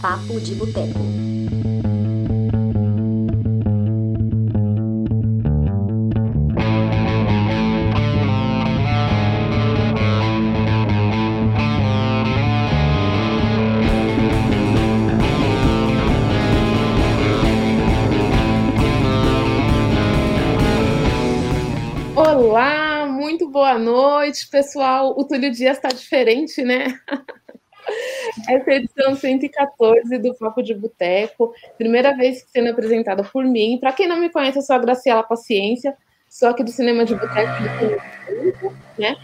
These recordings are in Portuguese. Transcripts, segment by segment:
Papo de Boteco. Olá, muito boa noite, pessoal. O Túlio Dias está diferente, né? Essa edição 114 do Papo de Boteco, primeira vez sendo apresentada por mim. Para quem não me conhece, eu sou a Graciela Paciência, sou aqui do Cinema de Boteco, né?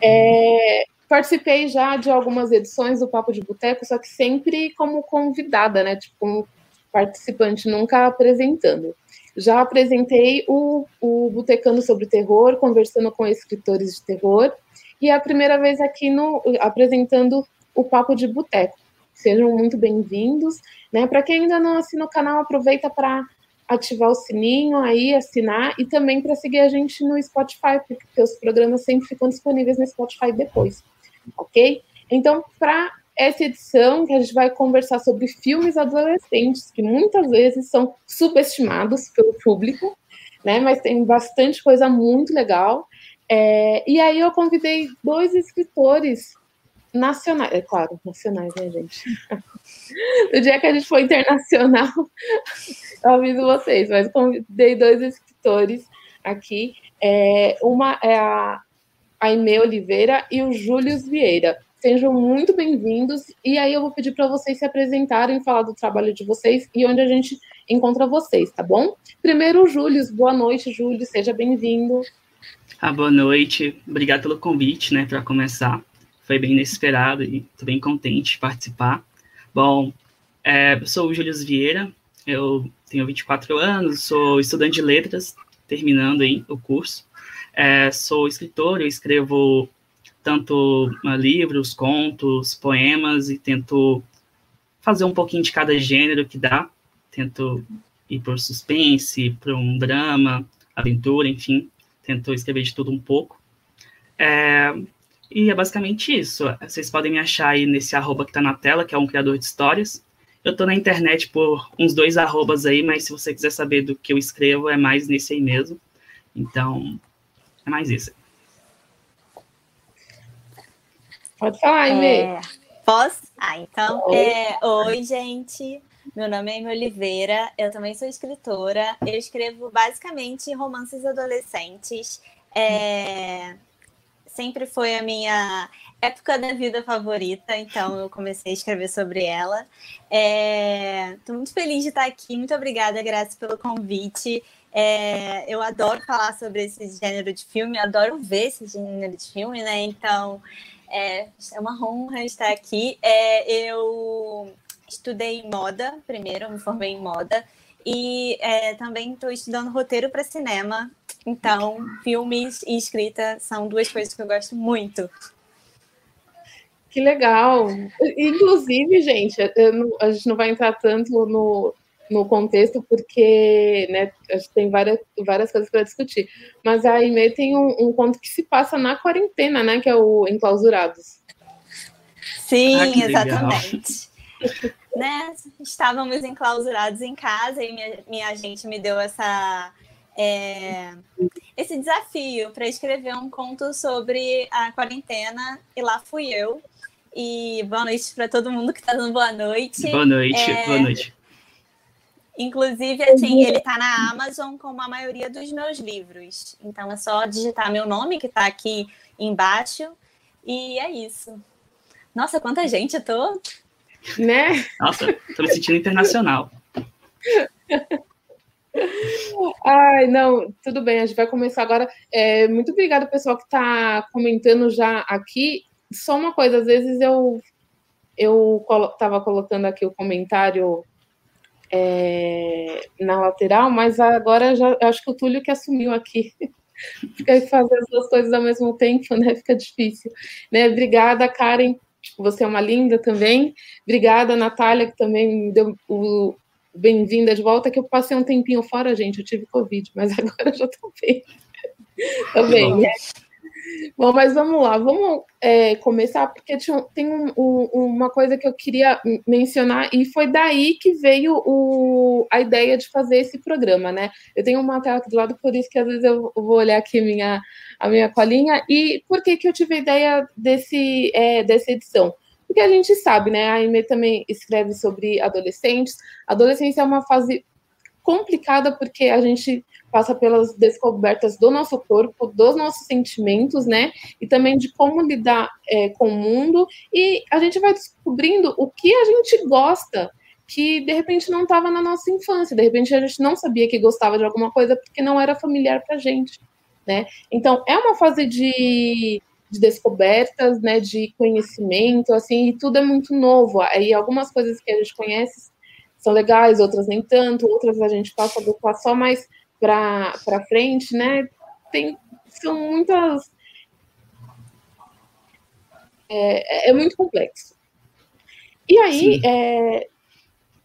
É, participei já de algumas edições do Papo de Boteco, só que sempre como convidada, né? Tipo, como participante, nunca apresentando. Já apresentei o, o Botecando sobre Terror, conversando com escritores de terror, e é a primeira vez aqui no apresentando o Papo de Boteco. Sejam muito bem-vindos. Né? Para quem ainda não assina o canal, aproveita para ativar o sininho aí, assinar e também para seguir a gente no Spotify, porque os programas sempre ficam disponíveis no Spotify depois, ok? Então, para essa edição, que a gente vai conversar sobre filmes adolescentes, que muitas vezes são subestimados pelo público, né? Mas tem bastante coisa muito legal. É, e aí eu convidei dois escritores nacionais, é claro, nacionais, né, gente? no dia que a gente foi internacional, eu aviso vocês, mas convidei dois escritores aqui. É, uma é a Aimee Oliveira e o Júlio Vieira. Sejam muito bem-vindos. E aí eu vou pedir para vocês se apresentarem, falar do trabalho de vocês e onde a gente encontra vocês, tá bom? Primeiro, o Júlio. Boa noite, Júlio. Seja bem-vindo. Ah, boa noite. Obrigado pelo convite, né, para começar foi bem inesperado e estou bem contente de participar. Bom, é, eu sou o Júlio Vieira, eu tenho 24 anos, sou estudante de letras, terminando aí o curso. É, sou escritor, eu escrevo tanto uh, livros, contos, poemas e tento fazer um pouquinho de cada gênero que dá. Tento ir por suspense, para um drama, aventura, enfim, tento escrever de tudo um pouco. É, e é basicamente isso. Vocês podem me achar aí nesse arroba que está na tela, que é um criador de histórias. Eu estou na internet por uns dois arrobas aí, mas se você quiser saber do que eu escrevo, é mais nesse aí mesmo. Então, é mais isso. Pode falar, Aimee. É, posso? Ah, então. É, oi, gente. Meu nome é Amy Oliveira, eu também sou escritora. Eu escrevo basicamente romances adolescentes. É, sempre foi a minha época da vida favorita, então eu comecei a escrever sobre ela. Estou é, muito feliz de estar aqui, muito obrigada, Graça, pelo convite. É, eu adoro falar sobre esse gênero de filme, adoro ver esse gênero de filme, né? Então é, é uma honra estar aqui. É, eu estudei moda primeiro, me formei em moda. E é, também estou estudando roteiro para cinema. Então, filmes e escrita são duas coisas que eu gosto muito. Que legal! Inclusive, gente, não, a gente não vai entrar tanto no, no contexto, porque né, a gente tem várias, várias coisas para discutir. Mas a Aimee tem um, um, conto que se passa na quarentena, né? Que é o Enclausurados. Sim, ah, exatamente né, estávamos enclausurados em casa e minha, minha agente me deu essa, é, esse desafio para escrever um conto sobre a quarentena e lá fui eu. E boa noite para todo mundo que está dando boa noite. Boa noite, é, boa noite. Inclusive, assim, ele está na Amazon como a maioria dos meus livros. Então é só digitar meu nome, que está aqui embaixo, e é isso. Nossa, quanta gente, eu tô né? Nossa, tô me sentindo internacional. Ai, não, tudo bem, a gente vai começar agora. É, muito obrigada, pessoal, que está comentando já aqui. Só uma coisa, às vezes eu eu estava colocando aqui o comentário é, na lateral, mas agora já acho que o Túlio que assumiu aqui. Fica fazer as duas coisas ao mesmo tempo, né? Fica difícil. Né? Obrigada, Karen, você é uma linda também. Obrigada, Natália, que também me deu o bem-vinda de volta, que eu passei um tempinho fora, gente, eu tive Covid, mas agora já estou bem. Tô bem, né? Bom, mas vamos lá, vamos é, começar, porque tem um, um, uma coisa que eu queria mencionar, e foi daí que veio o, a ideia de fazer esse programa, né? Eu tenho uma tela aqui do lado, por isso que às vezes eu vou olhar aqui minha, a minha colinha, e por que, que eu tive a ideia desse, é, dessa edição? Porque a gente sabe, né? A Aime também escreve sobre adolescentes. Adolescência é uma fase complicada porque a gente passa pelas descobertas do nosso corpo, dos nossos sentimentos, né? E também de como lidar é, com o mundo. E a gente vai descobrindo o que a gente gosta, que de repente não estava na nossa infância, de repente a gente não sabia que gostava de alguma coisa porque não era familiar para gente, né? Então é uma fase de, de descobertas, né? De conhecimento, assim, e tudo é muito novo. Aí algumas coisas que a gente conhece são legais, outras nem tanto, outras a gente passa a adequar só mais para frente, né? Tem, são muitas. É, é muito complexo. E aí, é,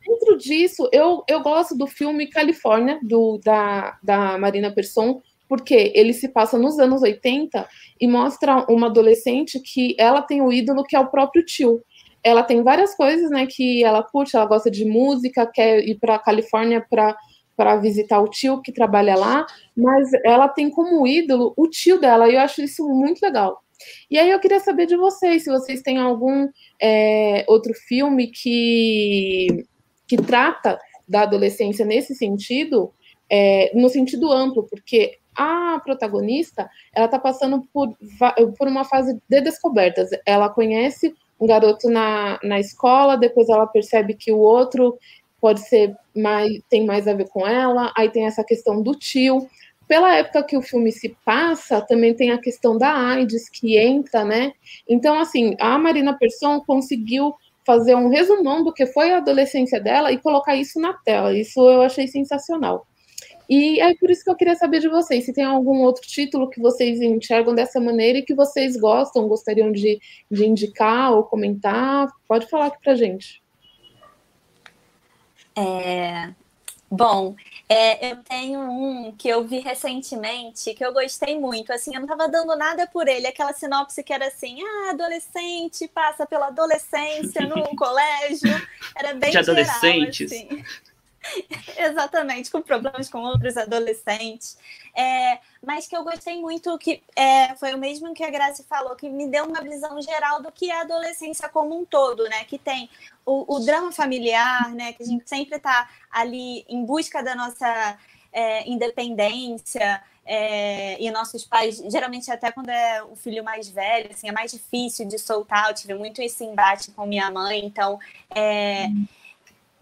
dentro disso, eu, eu gosto do filme Califórnia, do, da, da Marina Persson, porque ele se passa nos anos 80 e mostra uma adolescente que ela tem o ídolo que é o próprio tio ela tem várias coisas, né, que ela curte, ela gosta de música, quer ir para a Califórnia para para visitar o tio que trabalha lá, mas ela tem como ídolo o tio dela, e eu acho isso muito legal. E aí eu queria saber de vocês, se vocês têm algum é, outro filme que, que trata da adolescência nesse sentido, é, no sentido amplo, porque a protagonista, ela está passando por, por uma fase de descobertas. Ela conhece um garoto na, na escola, depois ela percebe que o outro pode ser mais tem mais a ver com ela, aí tem essa questão do tio. Pela época que o filme se passa, também tem a questão da AIDS que entra, né? Então, assim, a Marina Persson conseguiu fazer um resumão do que foi a adolescência dela e colocar isso na tela. Isso eu achei sensacional. E é por isso que eu queria saber de vocês, se tem algum outro título que vocês enxergam dessa maneira e que vocês gostam, gostariam de, de indicar ou comentar, pode falar aqui pra gente. É, bom, é, eu tenho um que eu vi recentemente que eu gostei muito. Assim, eu não estava dando nada por ele. Aquela sinopse que era assim: ah, adolescente passa pela adolescência no colégio. Era bem de geral, adolescentes. Assim. Exatamente, com problemas com outros adolescentes. É, mas que eu gostei muito, que é, foi o mesmo que a Grace falou, que me deu uma visão geral do que é a adolescência como um todo, né? Que tem o, o drama familiar, né? Que a gente sempre está ali em busca da nossa é, independência. É, e nossos pais, geralmente até quando é o filho mais velho, assim, é mais difícil de soltar. Eu tive muito esse embate com minha mãe, então é,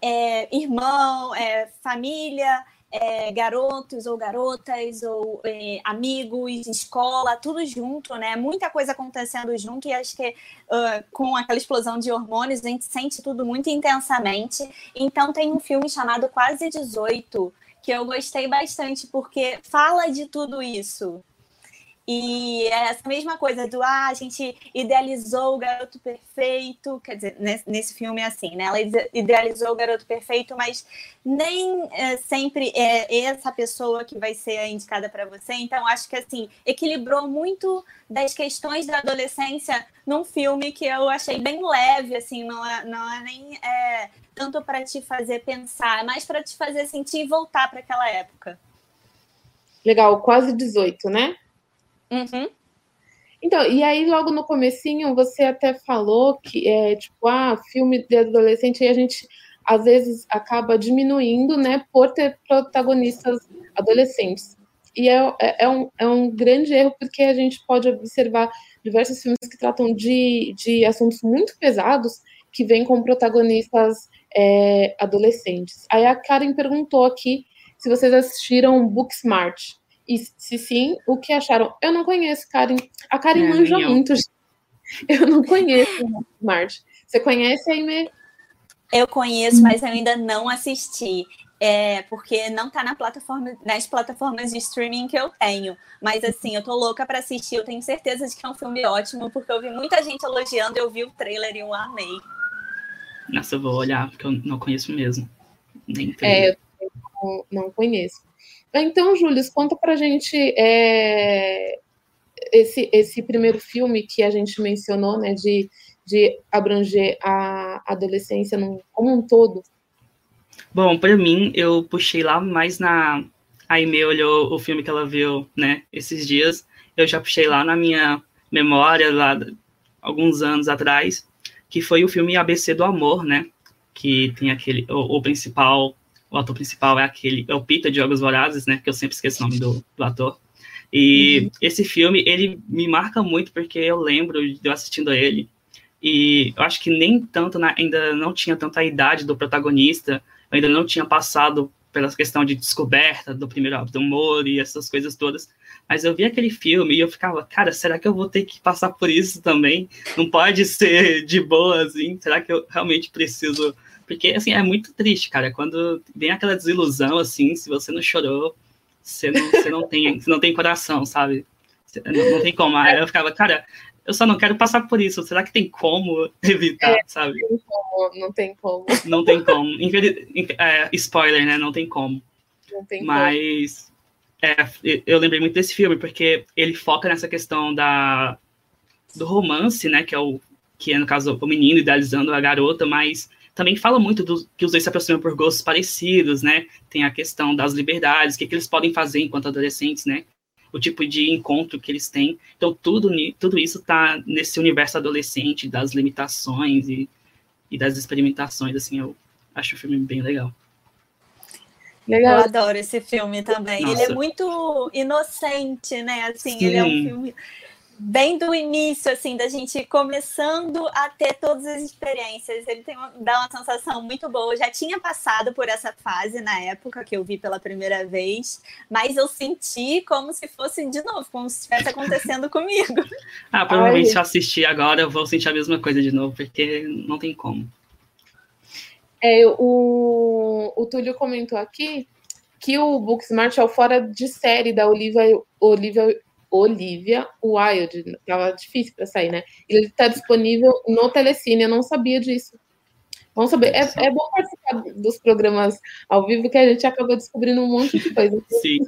é, irmão, é, família, é, garotos ou garotas, ou é, amigos, escola, tudo junto, né? Muita coisa acontecendo junto, e acho que uh, com aquela explosão de hormônios, a gente sente tudo muito intensamente. Então tem um filme chamado Quase 18, que eu gostei bastante, porque fala de tudo isso. E é essa mesma coisa do ah, a gente idealizou o garoto perfeito, quer dizer, nesse, nesse filme é assim, né? Ela idealizou o garoto perfeito, mas nem é, sempre é essa pessoa que vai ser indicada para você. Então, acho que assim, equilibrou muito das questões da adolescência num filme que eu achei bem leve, assim, não é, não é nem é, tanto para te fazer pensar, é mais para te fazer sentir e voltar para aquela época. Legal, quase 18, né? Uhum. Então, e aí logo no comecinho você até falou que é tipo, ah, filme de adolescente, e a gente às vezes acaba diminuindo, né, por ter protagonistas adolescentes. E é, é, é, um, é um grande erro, porque a gente pode observar diversos filmes que tratam de, de assuntos muito pesados, que vêm com protagonistas é, adolescentes. Aí a Karen perguntou aqui se vocês assistiram Booksmart. E se sim, o que acharam? Eu não conheço, Karen. A Karen é, manja muito. Eu não conheço o Smart. Você conhece, Aime? Eu conheço, mas eu ainda não assisti. É, porque não tá na plataforma, nas plataformas de streaming que eu tenho. Mas assim, eu tô louca para assistir. Eu tenho certeza de que é um filme ótimo, porque eu vi muita gente elogiando, eu vi o trailer e eu amei. Nossa, eu vou olhar, porque eu não conheço mesmo. Nem é, eu não conheço. Então, Júlio, conta pra gente é, esse, esse primeiro filme que a gente mencionou, né, de, de abranger a adolescência como um todo? Bom, para mim, eu puxei lá mais na. A Aimee olhou o filme que ela viu, né, esses dias. Eu já puxei lá na minha memória, lá alguns anos atrás, que foi o filme ABC do Amor, né? Que tem aquele. O, o principal. O ator principal é aquele. É o Peter de Jogos Vorazes, né? Que eu sempre esqueço o nome do, do ator. E uhum. esse filme, ele me marca muito porque eu lembro de eu assistindo a ele. E eu acho que nem tanto, na, ainda não tinha tanta idade do protagonista, eu ainda não tinha passado pela questão de descoberta do primeiro do humor e essas coisas todas. Mas eu vi aquele filme e eu ficava, cara, será que eu vou ter que passar por isso também? Não pode ser de boa, assim? Será que eu realmente preciso? Porque, assim, é muito triste, cara. Quando vem aquela desilusão, assim, se você não chorou, você não, você não, tem, você não tem coração, sabe? Não, não tem como. Aí eu ficava, cara, eu só não quero passar por isso. Será que tem como evitar, é, sabe? Não tem como, não tem como. Não tem como. É, spoiler, né? Não tem como. Não tem Mas é, eu lembrei muito desse filme, porque ele foca nessa questão da, do romance, né? Que é o que é, no caso, o menino idealizando a garota, mas também fala muito do, que os dois se aproximam por gostos parecidos, né? Tem a questão das liberdades, o que, que eles podem fazer enquanto adolescentes, né? O tipo de encontro que eles têm. Então, tudo, tudo isso está nesse universo adolescente, das limitações e, e das experimentações, assim, eu acho o filme bem legal. Legal. Eu adoro esse filme também. Nossa. Ele é muito inocente, né? Assim, Sim. ele é um filme bem do início, assim, da gente começando a ter todas as experiências. Ele tem uma, dá uma sensação muito boa. Eu já tinha passado por essa fase na época que eu vi pela primeira vez, mas eu senti como se fosse de novo, como se estivesse acontecendo comigo. Ah, provavelmente Ai. se eu assistir agora, eu vou sentir a mesma coisa de novo, porque não tem como. É, o, o Túlio comentou aqui que o Booksmart é o fora de série da Olivia, Olivia, Olivia Wilde. Tava difícil para sair, né? Ele está disponível no Telecine, eu não sabia disso. Vamos saber. É, é bom participar dos programas ao vivo que a gente acaba descobrindo um monte de coisa. Sim.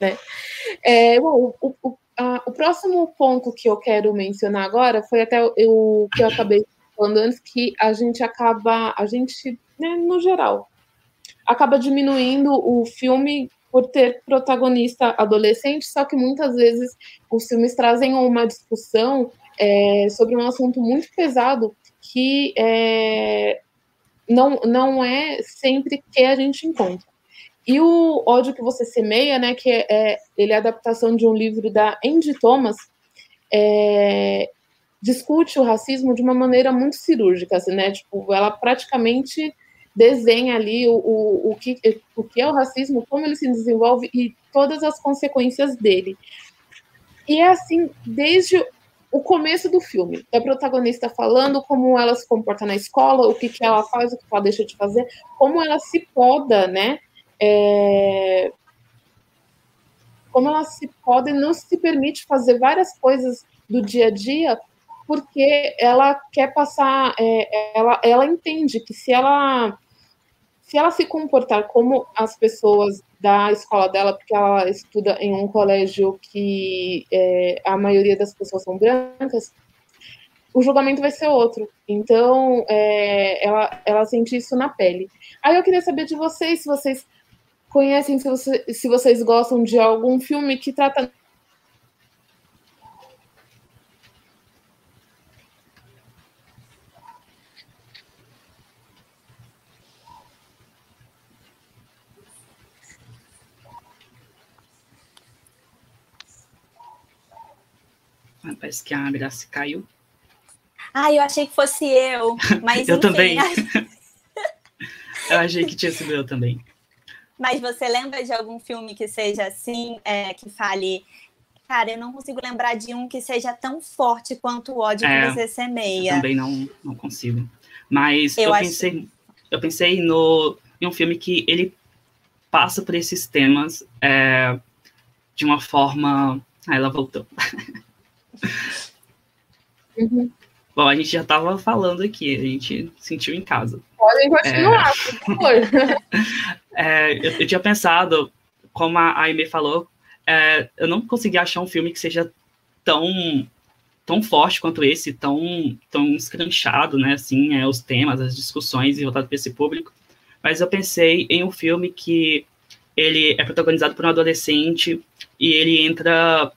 né? É, bom, o, o, a, o próximo ponto que eu quero mencionar agora foi até o que eu acabei falando antes que a gente acaba, a gente, né, no geral, acaba diminuindo o filme por ter protagonista adolescente, só que muitas vezes os filmes trazem uma discussão é, sobre um assunto muito pesado que é, não, não é sempre que a gente encontra. E o ódio que você semeia, né, que é, é ele é a adaptação de um livro da Andy Thomas, é, discute o racismo de uma maneira muito cirúrgica, assim, né? Tipo, ela praticamente desenha ali o, o, o, que, o que é o racismo, como ele se desenvolve e todas as consequências dele. E é assim, desde o começo do filme. A protagonista falando como ela se comporta na escola, o que, que ela faz, o que ela deixa de fazer, como ela se poda, né? É... Como ela se poda e não se permite fazer várias coisas do dia a dia porque ela quer passar, é, ela, ela entende que se ela se ela se comportar como as pessoas da escola dela, porque ela estuda em um colégio que é, a maioria das pessoas são brancas, o julgamento vai ser outro. Então, é, ela, ela sente isso na pele. Aí eu queria saber de vocês, se vocês conhecem, se, você, se vocês gostam de algum filme que trata Parece que a Graça caiu. Ah, eu achei que fosse eu, mas eu enfim, também. eu achei que tinha sido eu também. Mas você lembra de algum filme que seja assim, é, que fale, cara, eu não consigo lembrar de um que seja tão forte quanto o ódio é, que você semeia. Eu também não, não consigo. Mas eu, eu pensei, eu pensei no, em um filme que ele passa por esses temas é, de uma forma. Ah, ela voltou. Uhum. Bom, a gente já estava falando aqui, a gente sentiu em casa. Podem continuar, é... por favor. é, eu, eu, tinha pensado, como a Aime falou, é, eu não consegui achar um filme que seja tão tão forte quanto esse, tão tão escranchado, né? Assim, é, os temas, as discussões e voltado para esse público. Mas eu pensei em um filme que ele é protagonizado por um adolescente e ele entra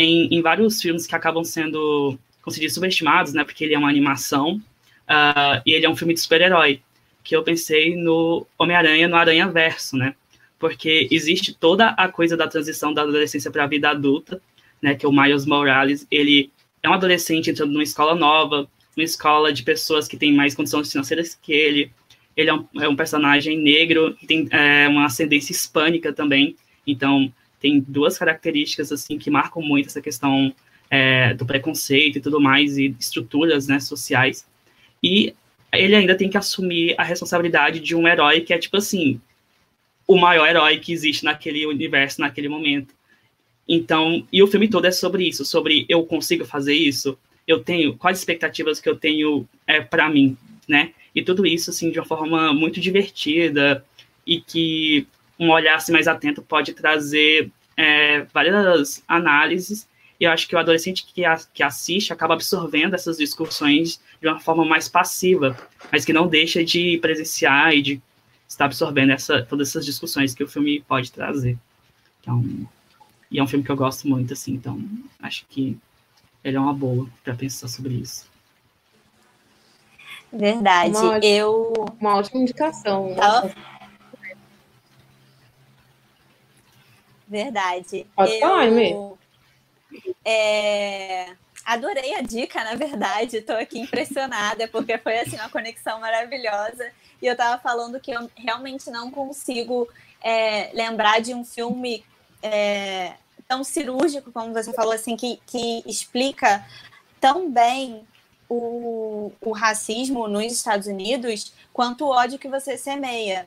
em, em vários filmes que acabam sendo, diz, subestimados, né? Porque ele é uma animação uh, e ele é um filme de super-herói. Que eu pensei no Homem-Aranha, no Aranha Verso, né? Porque existe toda a coisa da transição da adolescência para a vida adulta, né? Que o Miles Morales, ele é um adolescente entrando numa escola nova, uma escola de pessoas que têm mais condições financeiras que ele. Ele é um, é um personagem negro, tem é, uma ascendência hispânica também. Então, tem duas características assim que marcam muito essa questão é, do preconceito e tudo mais e estruturas né, sociais. E ele ainda tem que assumir a responsabilidade de um herói que é tipo assim o maior herói que existe naquele universo naquele momento. Então e o filme todo é sobre isso sobre eu consigo fazer isso eu tenho quais expectativas que eu tenho é, para mim né? E tudo isso assim de uma forma muito divertida e que um olhar assim, mais atento pode trazer é, várias análises e eu acho que o adolescente que, a, que assiste acaba absorvendo essas discussões de uma forma mais passiva, mas que não deixa de presenciar e de estar absorvendo essa, todas essas discussões que o filme pode trazer. Então, e é um filme que eu gosto muito, assim, então acho que ele é uma boa para pensar sobre isso. Verdade. Uma ótima, eu. Uma ótima indicação. Tá? Verdade. Pode eu, falar, mesmo. É, adorei a dica, na verdade. Estou aqui impressionada, porque foi assim uma conexão maravilhosa. E eu estava falando que eu realmente não consigo é, lembrar de um filme é, tão cirúrgico, como você falou, assim, que, que explica tão bem o, o racismo nos Estados Unidos quanto o ódio que você semeia.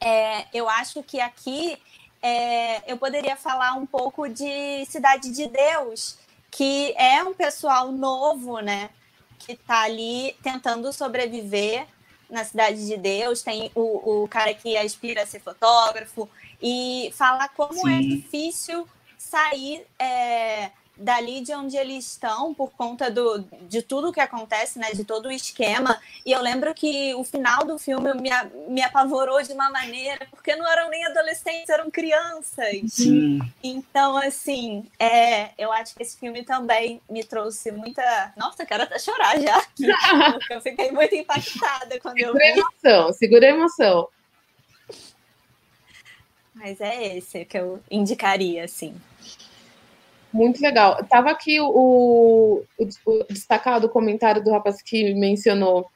É, eu acho que aqui é, eu poderia falar um pouco de Cidade de Deus, que é um pessoal novo, né? Que está ali tentando sobreviver na Cidade de Deus. Tem o, o cara que aspira a ser fotógrafo e fala como é Sim. é difícil sair é, dali de onde eles estão por conta do, de tudo que acontece, né, de todo o esquema. E eu lembro que o final do filme me, me apavorou de uma maneira, porque não eram nem adolescentes, eram crianças. Sim. Então, assim, é, eu acho que esse filme também me trouxe muita. Nossa, quero até chorar já aqui, porque eu fiquei muito impactada quando segura eu vi. Segura a emoção, segura a emoção. Mas é esse que eu indicaria, assim. Muito legal. Tava aqui o, o, o destacado comentário do rapaz que mencionou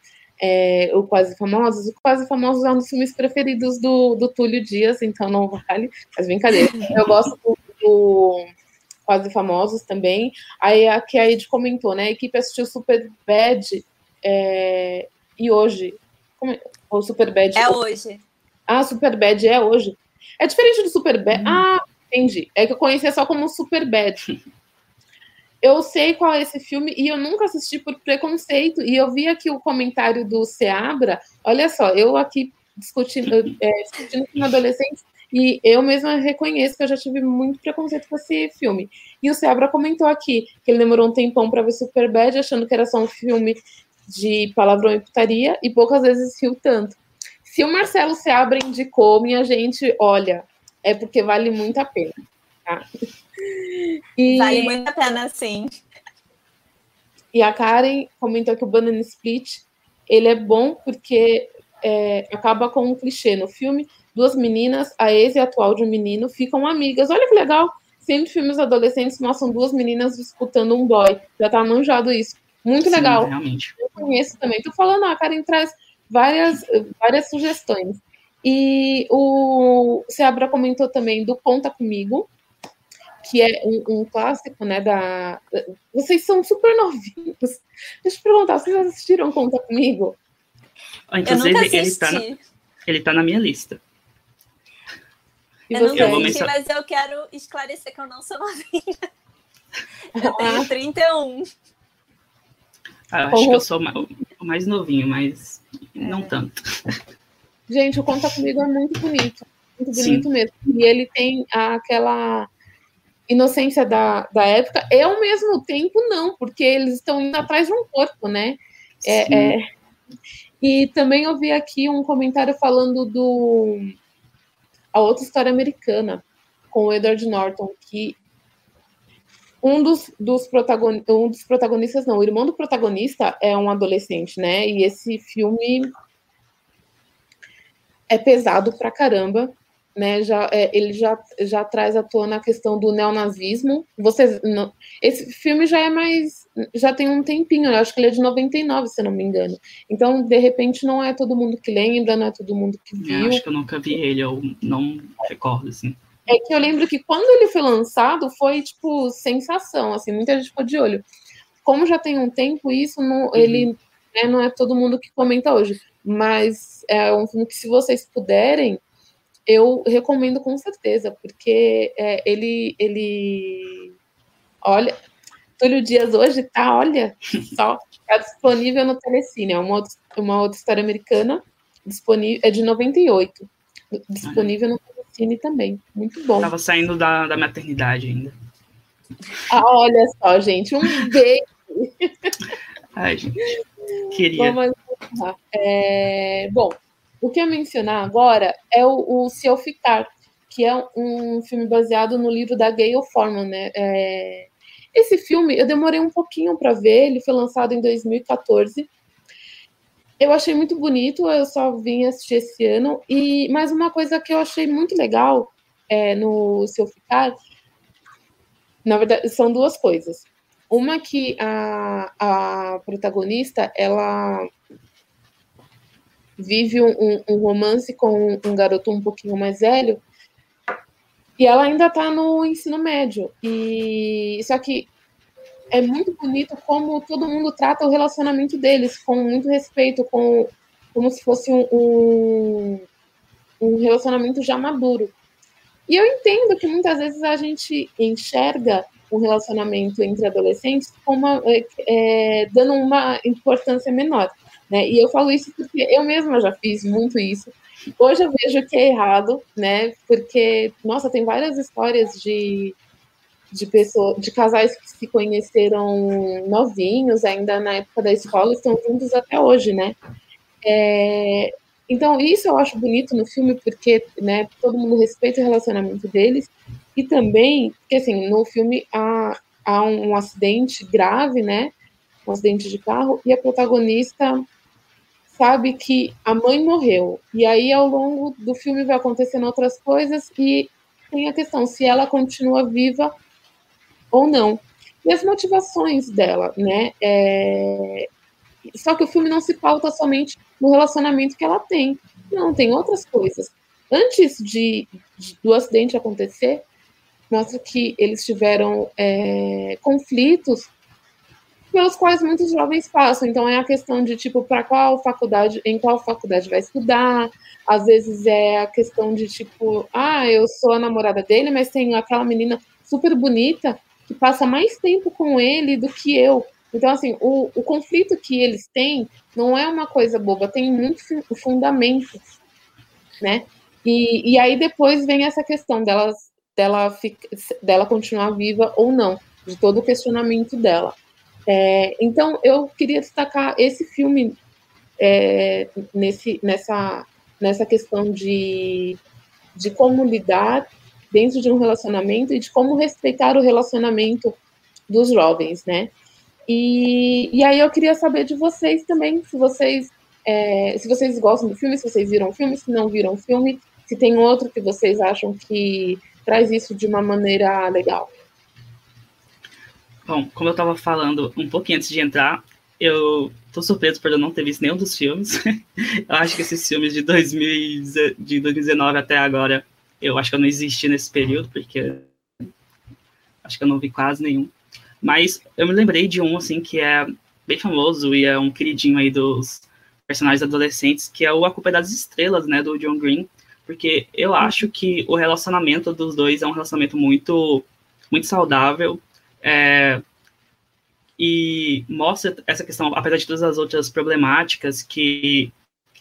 é, o Quase Famosos. O Quase Famosos é um dos filmes preferidos do, do Túlio Dias, então não vale, mas brincadeira. Eu gosto do, do Quase Famosos também. Aí aqui a Ed comentou, né? A equipe assistiu Super Bad é, e hoje. Como é? O Super Bad. É hoje. Ah, Super Bad é hoje. É diferente do Super Bad. Hum. Ah, Entendi. É que eu conhecia só como Super Bad. Eu sei qual é esse filme e eu nunca assisti por preconceito. E eu vi aqui o comentário do Seabra. Olha só, eu aqui discutindo, é, discutindo com adolescentes e eu mesma reconheço que eu já tive muito preconceito com esse filme. E o Seabra comentou aqui que ele demorou um tempão para ver Super Bad, achando que era só um filme de palavrão e putaria, e poucas vezes riu tanto. Se o Marcelo Seabra indicou, minha gente, olha, é porque vale muito a pena. Tá? E, vale muito a pena, sim. E a Karen comentou que o Banana Split ele é bom porque é, acaba com um clichê no filme. Duas meninas, a ex e a atual de um menino, ficam amigas. Olha que legal! Sempre filmes adolescentes mostram duas meninas disputando um boy. Já tá manjado isso. Muito Sim, legal. Realmente. Eu conheço também. Tô falando, a Karen traz várias, várias sugestões. E o Seabra comentou também do Conta Comigo, que é um, um, clássico, né? Da... Vocês são super novinhos. Deixa eu perguntar, vocês assistiram Conta Comigo? Inclusive, ele está na, ele tá na minha lista. eu não assisti, mas eu quero esclarecer que eu não sou novinha. Eu tenho 31. Ah, acho que eu sou o mais novinho, mas não é. tanto. Gente, o Conta Comigo é muito bonito. Muito bonito Sim. mesmo. E ele tem aquela inocência da, da época e ao mesmo tempo não, porque eles estão indo atrás de um corpo, né? É, é, e também eu vi aqui um comentário falando do a outra história americana com o Edward Norton, que um dos, dos, protagon, um dos protagonistas, não, o irmão do protagonista é um adolescente, né? E esse filme é pesado pra caramba né, já, é, ele já, já traz à tona a questão do neonazismo. Vocês, não, esse filme já é mais. já tem um tempinho, eu acho que ele é de 99, se não me engano. Então, de repente, não é todo mundo que lembra, não é todo mundo que viu. Eu acho que eu nunca vi ele, eu não recordo, assim. É que eu lembro que quando ele foi lançado, foi, tipo, sensação, assim, muita gente ficou de olho. Como já tem um tempo, isso não, uhum. ele né, não é todo mundo que comenta hoje. Mas é um filme que, se vocês puderem, eu recomendo com certeza, porque é, ele, ele. Olha, Túlio Dias hoje tá, olha, só, tá disponível no Telecine. É uma outra, uma outra história americana, disponível, é de 98. Disponível no Telecine também. Muito bom. Tava saindo da, da maternidade ainda. Ah, olha só, gente, um beijo. Ai, gente. Queria. Vamos é, bom, o que eu mencionar agora é o, o Se Eu Ficar, que é um filme baseado no livro da Gayle Forman, né? É... Esse filme eu demorei um pouquinho para ver, ele foi lançado em 2014. Eu achei muito bonito, eu só vim assistir esse ano. E mais uma coisa que eu achei muito legal é, no Se Eu Ficar, na verdade, são duas coisas. Uma que a, a protagonista, ela vive um, um romance com um garoto um pouquinho mais velho e ela ainda está no ensino médio. E só que é muito bonito como todo mundo trata o relacionamento deles com muito respeito, com como se fosse um, um, um relacionamento já maduro. E eu entendo que muitas vezes a gente enxerga um relacionamento entre adolescentes como é, é, dando uma importância menor. Né? E eu falo isso porque eu mesma já fiz muito isso. Hoje eu vejo que é errado, né? Porque, nossa, tem várias histórias de, de pessoas, de casais que se conheceram novinhos, ainda na época da escola, estão juntos até hoje, né? É, então, isso eu acho bonito no filme, porque né, todo mundo respeita o relacionamento deles. E também, porque assim, no filme há, há um acidente grave, né? Um acidente de carro, e a protagonista sabe que a mãe morreu. E aí, ao longo do filme, vai acontecendo outras coisas e tem a questão se ela continua viva ou não. E as motivações dela, né? É... Só que o filme não se pauta somente no relacionamento que ela tem. Não, tem outras coisas. Antes de, de do acidente acontecer, mostra que eles tiveram é, conflitos pelos quais muitos jovens passam. Então é a questão de tipo para qual faculdade, em qual faculdade vai estudar. Às vezes é a questão de tipo, ah, eu sou a namorada dele, mas tem aquela menina super bonita que passa mais tempo com ele do que eu. Então, assim, o, o conflito que eles têm não é uma coisa boba, tem muito fundamento, né? E, e aí depois vem essa questão delas, dela, fica, dela continuar viva ou não, de todo o questionamento dela. É, então, eu queria destacar esse filme é, nesse, nessa, nessa questão de, de como lidar dentro de um relacionamento e de como respeitar o relacionamento dos jovens, né? E, e aí eu queria saber de vocês também, se vocês, é, se vocês gostam do filme, se vocês viram o filme, se não viram o filme, se tem outro que vocês acham que traz isso de uma maneira legal. Bom, como eu estava falando um pouquinho antes de entrar, eu tô surpreso por eu não ter visto nenhum dos filmes. eu acho que esses filmes de, 2000, de 2019 até agora, eu acho que eu não existi nesse período, porque acho que eu não vi quase nenhum. Mas eu me lembrei de um, assim, que é bem famoso e é um queridinho aí dos personagens adolescentes, que é o A Culpa é das Estrelas, né, do John Green, porque eu acho que o relacionamento dos dois é um relacionamento muito, muito saudável, é, e mostra essa questão, apesar de todas as outras problemáticas que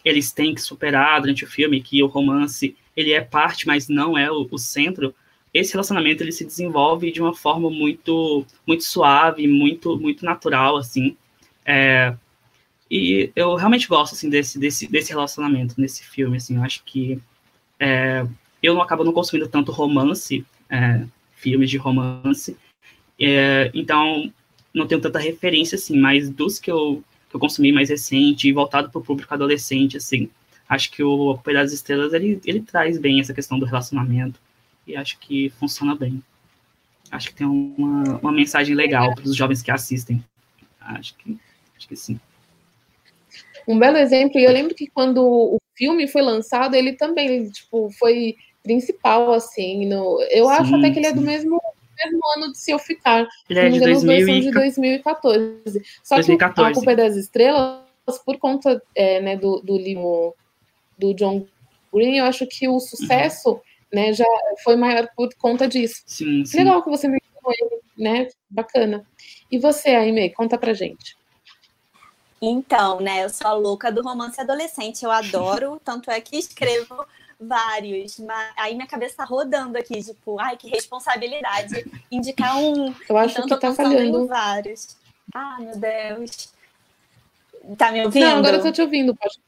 eles têm que superar durante o filme, que o romance ele é parte, mas não é o, o centro, esse relacionamento ele se desenvolve de uma forma muito muito suave, muito muito natural assim. É, e eu realmente gosto assim desse desse, desse relacionamento nesse filme assim. Eu acho que é, eu não acabo não consumindo tanto romance, é, filmes de romance. É, então não tenho tanta referência assim, mas dos que eu que eu consumi mais recente e voltado para o público adolescente assim, acho que o A das Estrelas ele, ele traz bem essa questão do relacionamento e acho que funciona bem. Acho que tem uma, uma mensagem legal para os jovens que assistem. Acho que, acho que sim. Um belo exemplo, e eu lembro que quando o filme foi lançado, ele também, tipo, foi principal, assim, no, eu sim, acho até que ele é do mesmo, mesmo ano de Se Eu Ficar. Ele é de, 2000 de 2014. Só 2014. que A Culpa é das Estrelas, por conta é, né, do, do livro do John Green, eu acho que o sucesso... Uhum né, já foi maior por conta disso. Sim, sim. Legal que você me ele, né? Bacana. E você, Aime, conta pra gente. Então, né, eu sou a louca do romance adolescente, eu adoro, tanto é que escrevo vários, mas aí minha cabeça tá rodando aqui, tipo, ai, que responsabilidade indicar um. Eu acho então, que tá falhando. vários. Ah, meu Deus. Tá me ouvindo? Não, agora eu tô te ouvindo, pode.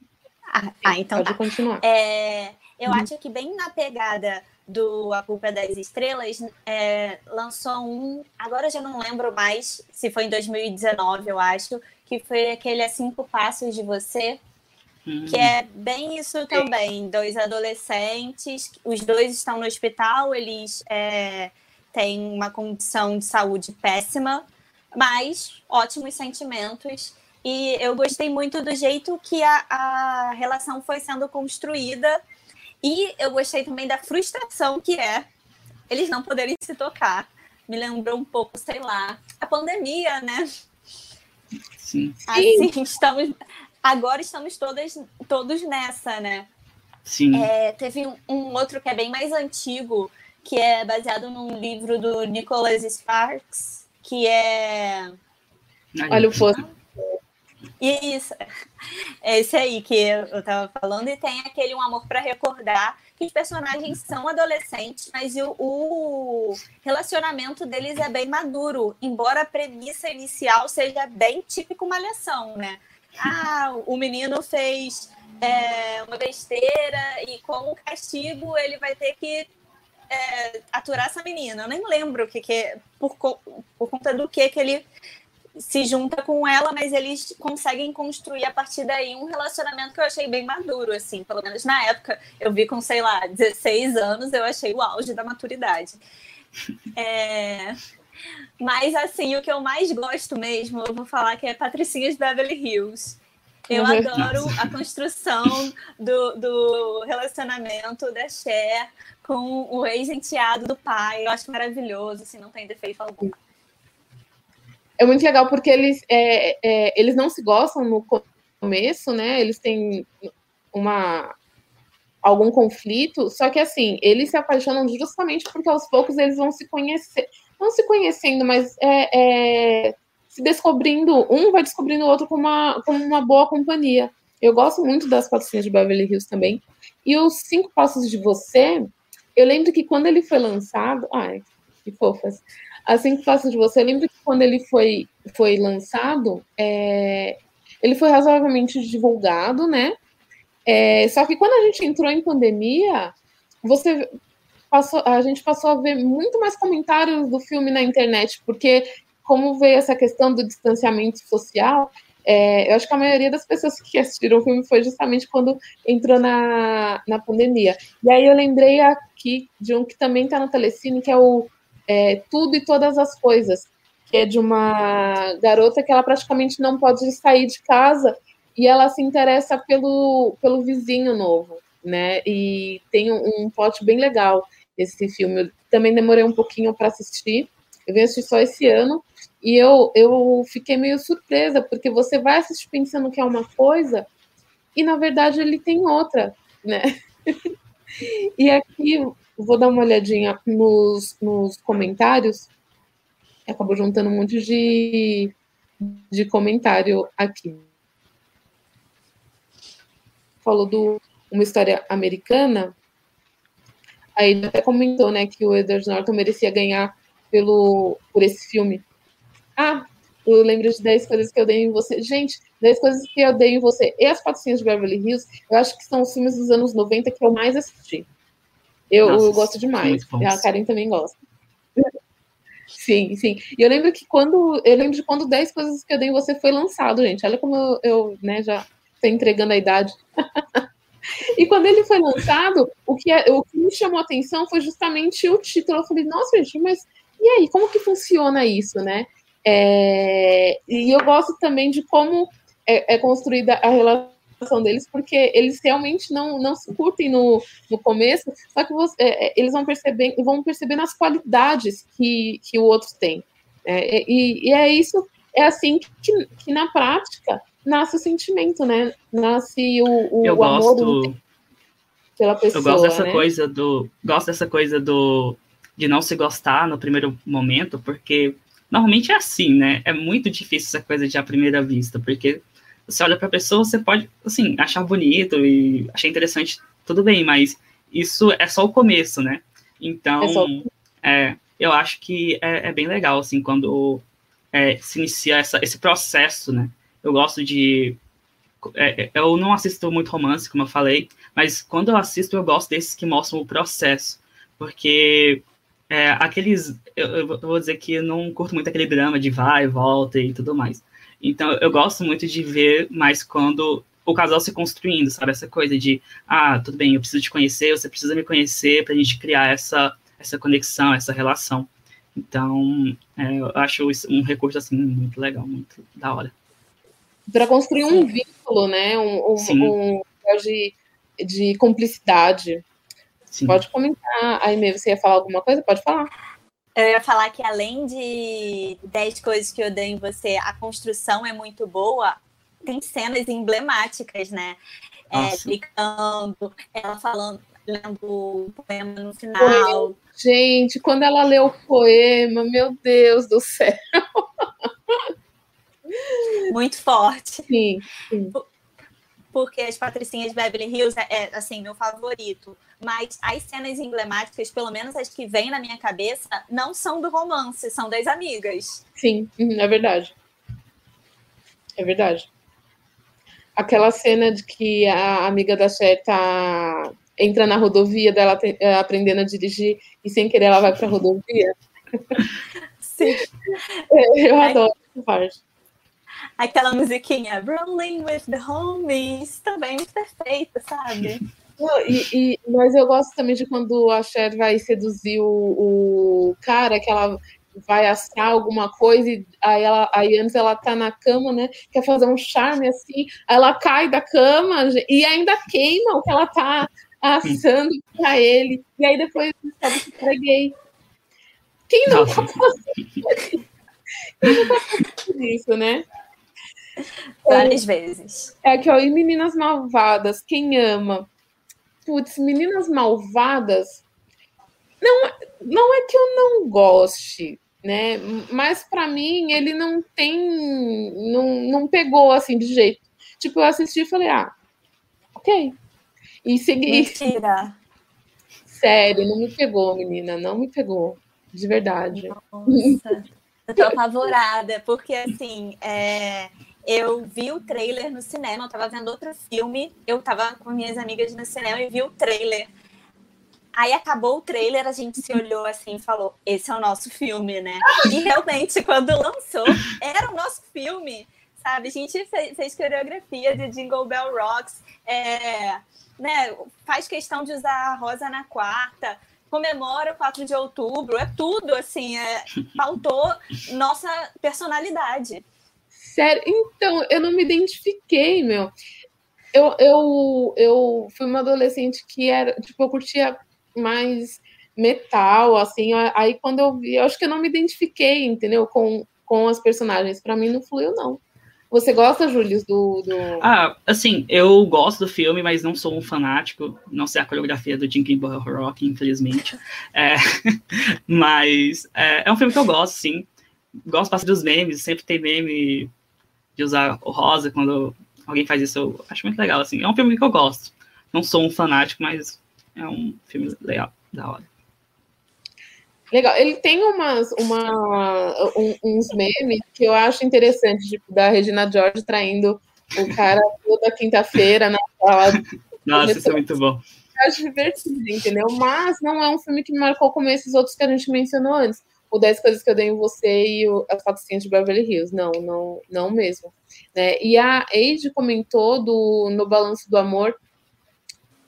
Ah, ah então pode tá. continuar. É, eu uhum. acho que bem na pegada do A Culpa das Estrelas, é, lançou um, agora eu já não lembro mais se foi em 2019, eu acho, que foi aquele A Cinco Passos de Você, uhum. que é bem isso também. Dois adolescentes, os dois estão no hospital, eles é, têm uma condição de saúde péssima, mas ótimos sentimentos. E eu gostei muito do jeito que a, a relação foi sendo construída e eu gostei também da frustração que é eles não poderem se tocar. Me lembrou um pouco, sei lá, a pandemia, né? Sim. Assim, estamos. Agora estamos todas, todos nessa, né? Sim. É, teve um, um, outro que é bem mais antigo, que é baseado num livro do Nicholas Sparks, que é. Olha o fosso. Isso, é esse aí que eu tava falando, e tem aquele Um Amor para Recordar, que os personagens são adolescentes, mas o, o, relacionamento deles é bem maduro, embora a premissa inicial seja bem típico malhação, né? Ah, o menino fez é, uma besteira e como castigo ele vai ter que é, aturar essa menina. Eu nem lembro o que, que por, por conta do que que ele se junta com ela, mas eles conseguem construir a partir daí um relacionamento que eu achei bem maduro, assim, pelo menos na época. Eu vi com, sei lá, 16 anos, eu achei o auge da maturidade. É... Mas, assim, o que eu mais gosto mesmo, eu vou falar que é Patricinhas Beverly Hills. Eu uhum. adoro a construção do, do relacionamento da Cher com o ex-enteado do pai. Eu acho maravilhoso, assim, não tem defeito algum é muito legal porque eles, é, é, eles não se gostam no começo, né? Eles têm uma algum conflito, só que assim, eles se apaixonam justamente porque aos poucos eles vão se conhecer, não se conhecendo, mas é, é, se descobrindo, um vai descobrindo o outro como uma, como uma boa companhia. Eu gosto muito das patrocínias de Beverly Hills também. E os Cinco Passos de Você, eu lembro que quando ele foi lançado, ai, que fofas. Assim que faço de você, eu lembro que quando ele foi, foi lançado, é, ele foi razoavelmente divulgado, né? É, só que quando a gente entrou em pandemia, você passou, a gente passou a ver muito mais comentários do filme na internet, porque como veio essa questão do distanciamento social, é, eu acho que a maioria das pessoas que assistiram o filme foi justamente quando entrou na, na pandemia. E aí eu lembrei aqui de um que também está no Telecine, que é o é, Tudo e Todas as Coisas, que é de uma garota que ela praticamente não pode sair de casa e ela se interessa pelo, pelo vizinho novo, né? E tem um, um plot bem legal esse filme. Eu também demorei um pouquinho para assistir. Eu vim assistir só esse ano e eu, eu fiquei meio surpresa, porque você vai assistir pensando que é uma coisa e na verdade ele tem outra, né? e aqui vou dar uma olhadinha nos, nos comentários. Acabou juntando um monte de, de comentário aqui. Falou do uma história americana. Aí ele até comentou, né, que o Edward Norton merecia ganhar pelo, por esse filme. Ah, eu lembro de 10 coisas que eu dei em você. Gente, 10 coisas que eu dei em você e as patrocínias de Beverly Hills, eu acho que são os filmes dos anos 90 que eu mais assisti. Eu, Nossa, eu gosto demais. A Karen também gosta. Sim, sim. E eu lembro que quando. Eu lembro de quando 10 coisas que eu dei em você foi lançado, gente. Olha como eu, eu né, já tô entregando a idade. e quando ele foi lançado, o que, é, o que me chamou a atenção foi justamente o título. Eu falei, nossa, gente, mas e aí, como que funciona isso, né? É, e eu gosto também de como é, é construída a relação deles, porque eles realmente não, não se curtem no, no começo, só que você, é, é, eles vão perceber, vão perceber as qualidades que, que o outro tem. É, e, e, é isso, é assim que, que na prática nasce o sentimento, né? Nasce o, o, eu o gosto, amor pela pessoa. Eu gosto dessa né? coisa do. Gosto dessa coisa do de não se gostar no primeiro momento, porque normalmente é assim, né? É muito difícil essa coisa de à primeira vista, porque você olha para a pessoa, você pode, assim, achar bonito e achar interessante, tudo bem, mas isso é só o começo, né? Então, é só... é, eu acho que é, é, bem legal, assim, quando é, se inicia essa, esse processo, né? Eu gosto de. É, é, eu não assisto muito romance, como eu falei, mas quando eu assisto, eu gosto desses que mostram o processo, porque é, aqueles. Eu, eu, vou dizer que eu não curto muito aquele drama de vai e volta e tudo mais. Então, eu gosto muito de ver mais quando o casal se construindo, sabe? Essa coisa de, ah, tudo bem, eu preciso te conhecer, você precisa me conhecer para a gente criar essa, essa conexão, essa relação. Então, é, eu acho isso um recurso, assim, muito legal, muito da hora. Para construir um vínculo, né? Um, um, um de, de cumplicidade. Sim. Pode comentar. Aí, você ia falar alguma coisa? Pode falar. Eu ia falar que além de 10 coisas que eu dei em você, a construção é muito boa. Tem cenas emblemáticas, né? É, explicando, ela falando, lendo o poema no final. Gente, quando ela leu o poema, meu Deus do céu. Muito forte. Sim, sim porque as Patricinhas de Beverly Hills é, é, assim, meu favorito. Mas as cenas emblemáticas, pelo menos as que vêm na minha cabeça, não são do romance, são das amigas. Sim, uhum, é verdade. É verdade. Aquela cena de que a amiga da Cher tá entra na rodovia dela é, aprendendo a dirigir e sem querer ela vai para a rodovia. Sim. Eu adoro essa parte aquela musiquinha Rolling with the Homies, também perfeita, sabe? E, e, mas eu gosto também de quando a Cher vai seduzir o, o cara, que ela vai assar alguma coisa, e aí, ela, aí antes ela tá na cama, né? Quer fazer um charme assim, aí ela cai da cama e ainda queima o que ela tá assando pra ele. E aí depois sabe que é gay. Quem não tá fazendo isso, né? Várias é, vezes. É que, ó, e Meninas Malvadas, quem ama? Putz, Meninas Malvadas, não, não é que eu não goste, né? Mas para mim ele não tem, não, não pegou assim de jeito. Tipo, eu assisti e falei, ah, ok. E segui. Mentira. Sério, não me pegou, menina, não me pegou, de verdade. Nossa, eu tô apavorada, porque assim, é, eu vi o trailer no cinema, eu tava vendo outro filme, eu tava com minhas amigas no cinema e vi o trailer. Aí acabou o trailer, a gente se olhou assim e falou: esse é o nosso filme, né? E realmente, quando lançou, era o nosso filme, sabe? A gente fez, fez coreografia de Jingle Bell Rocks, é, né? faz questão de usar a rosa na quarta, comemora o 4 de outubro, é tudo assim, é, faltou nossa personalidade. Sério? Então, eu não me identifiquei, meu. Eu, eu, eu fui uma adolescente que era, tipo, eu curtia mais metal, assim, aí quando eu vi, eu acho que eu não me identifiquei, entendeu, com, com as personagens, para mim não fluiu, não. Você gosta, Júlio, do, do, Ah, assim, eu gosto do filme, mas não sou um fanático. Não sei a coreografia do Jingle Bell Rock, infelizmente. É, mas é, é, um filme que eu gosto, sim. Gosto bastante dos memes, sempre tem meme de usar o rosa quando alguém faz isso, eu acho muito legal, assim. É um filme que eu gosto. Não sou um fanático, mas é um filme legal. da hora. Legal. Ele tem umas, uma, um, uns memes que eu acho interessante, tipo, da Regina George traindo o cara toda quinta-feira na sala. Nossa, isso é muito bom. Eu acho divertido, entendeu? Mas não é um filme que me marcou como esses outros que a gente mencionou antes. O 10 Coisas que eu dei em você e o, As Patricinhas de Beverly Hills. Não, não, não mesmo. Né? E a Age comentou do, no Balanço do Amor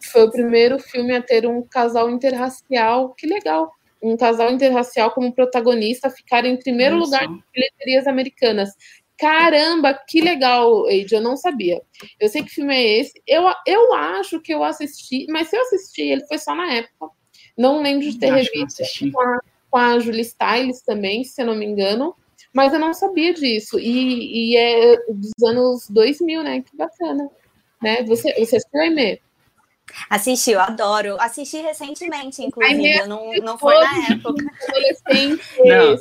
foi o primeiro filme a ter um casal interracial. Que legal! Um casal interracial como protagonista ficar em primeiro lugar em bilheterias americanas. Caramba, que legal, Eide, eu não sabia. Eu sei que filme é esse. Eu, eu acho que eu assisti, mas se eu assisti, ele foi só na época. Não lembro de ter revisto com a, Julie Stiles também, se eu não me engano. Mas eu não sabia disso. E, e é dos anos 2000, né? Que bacana. Né? Você, você assistiu, Aimee? Assisti, eu adoro. Assisti recentemente, inclusive. não, não foi na época. Não,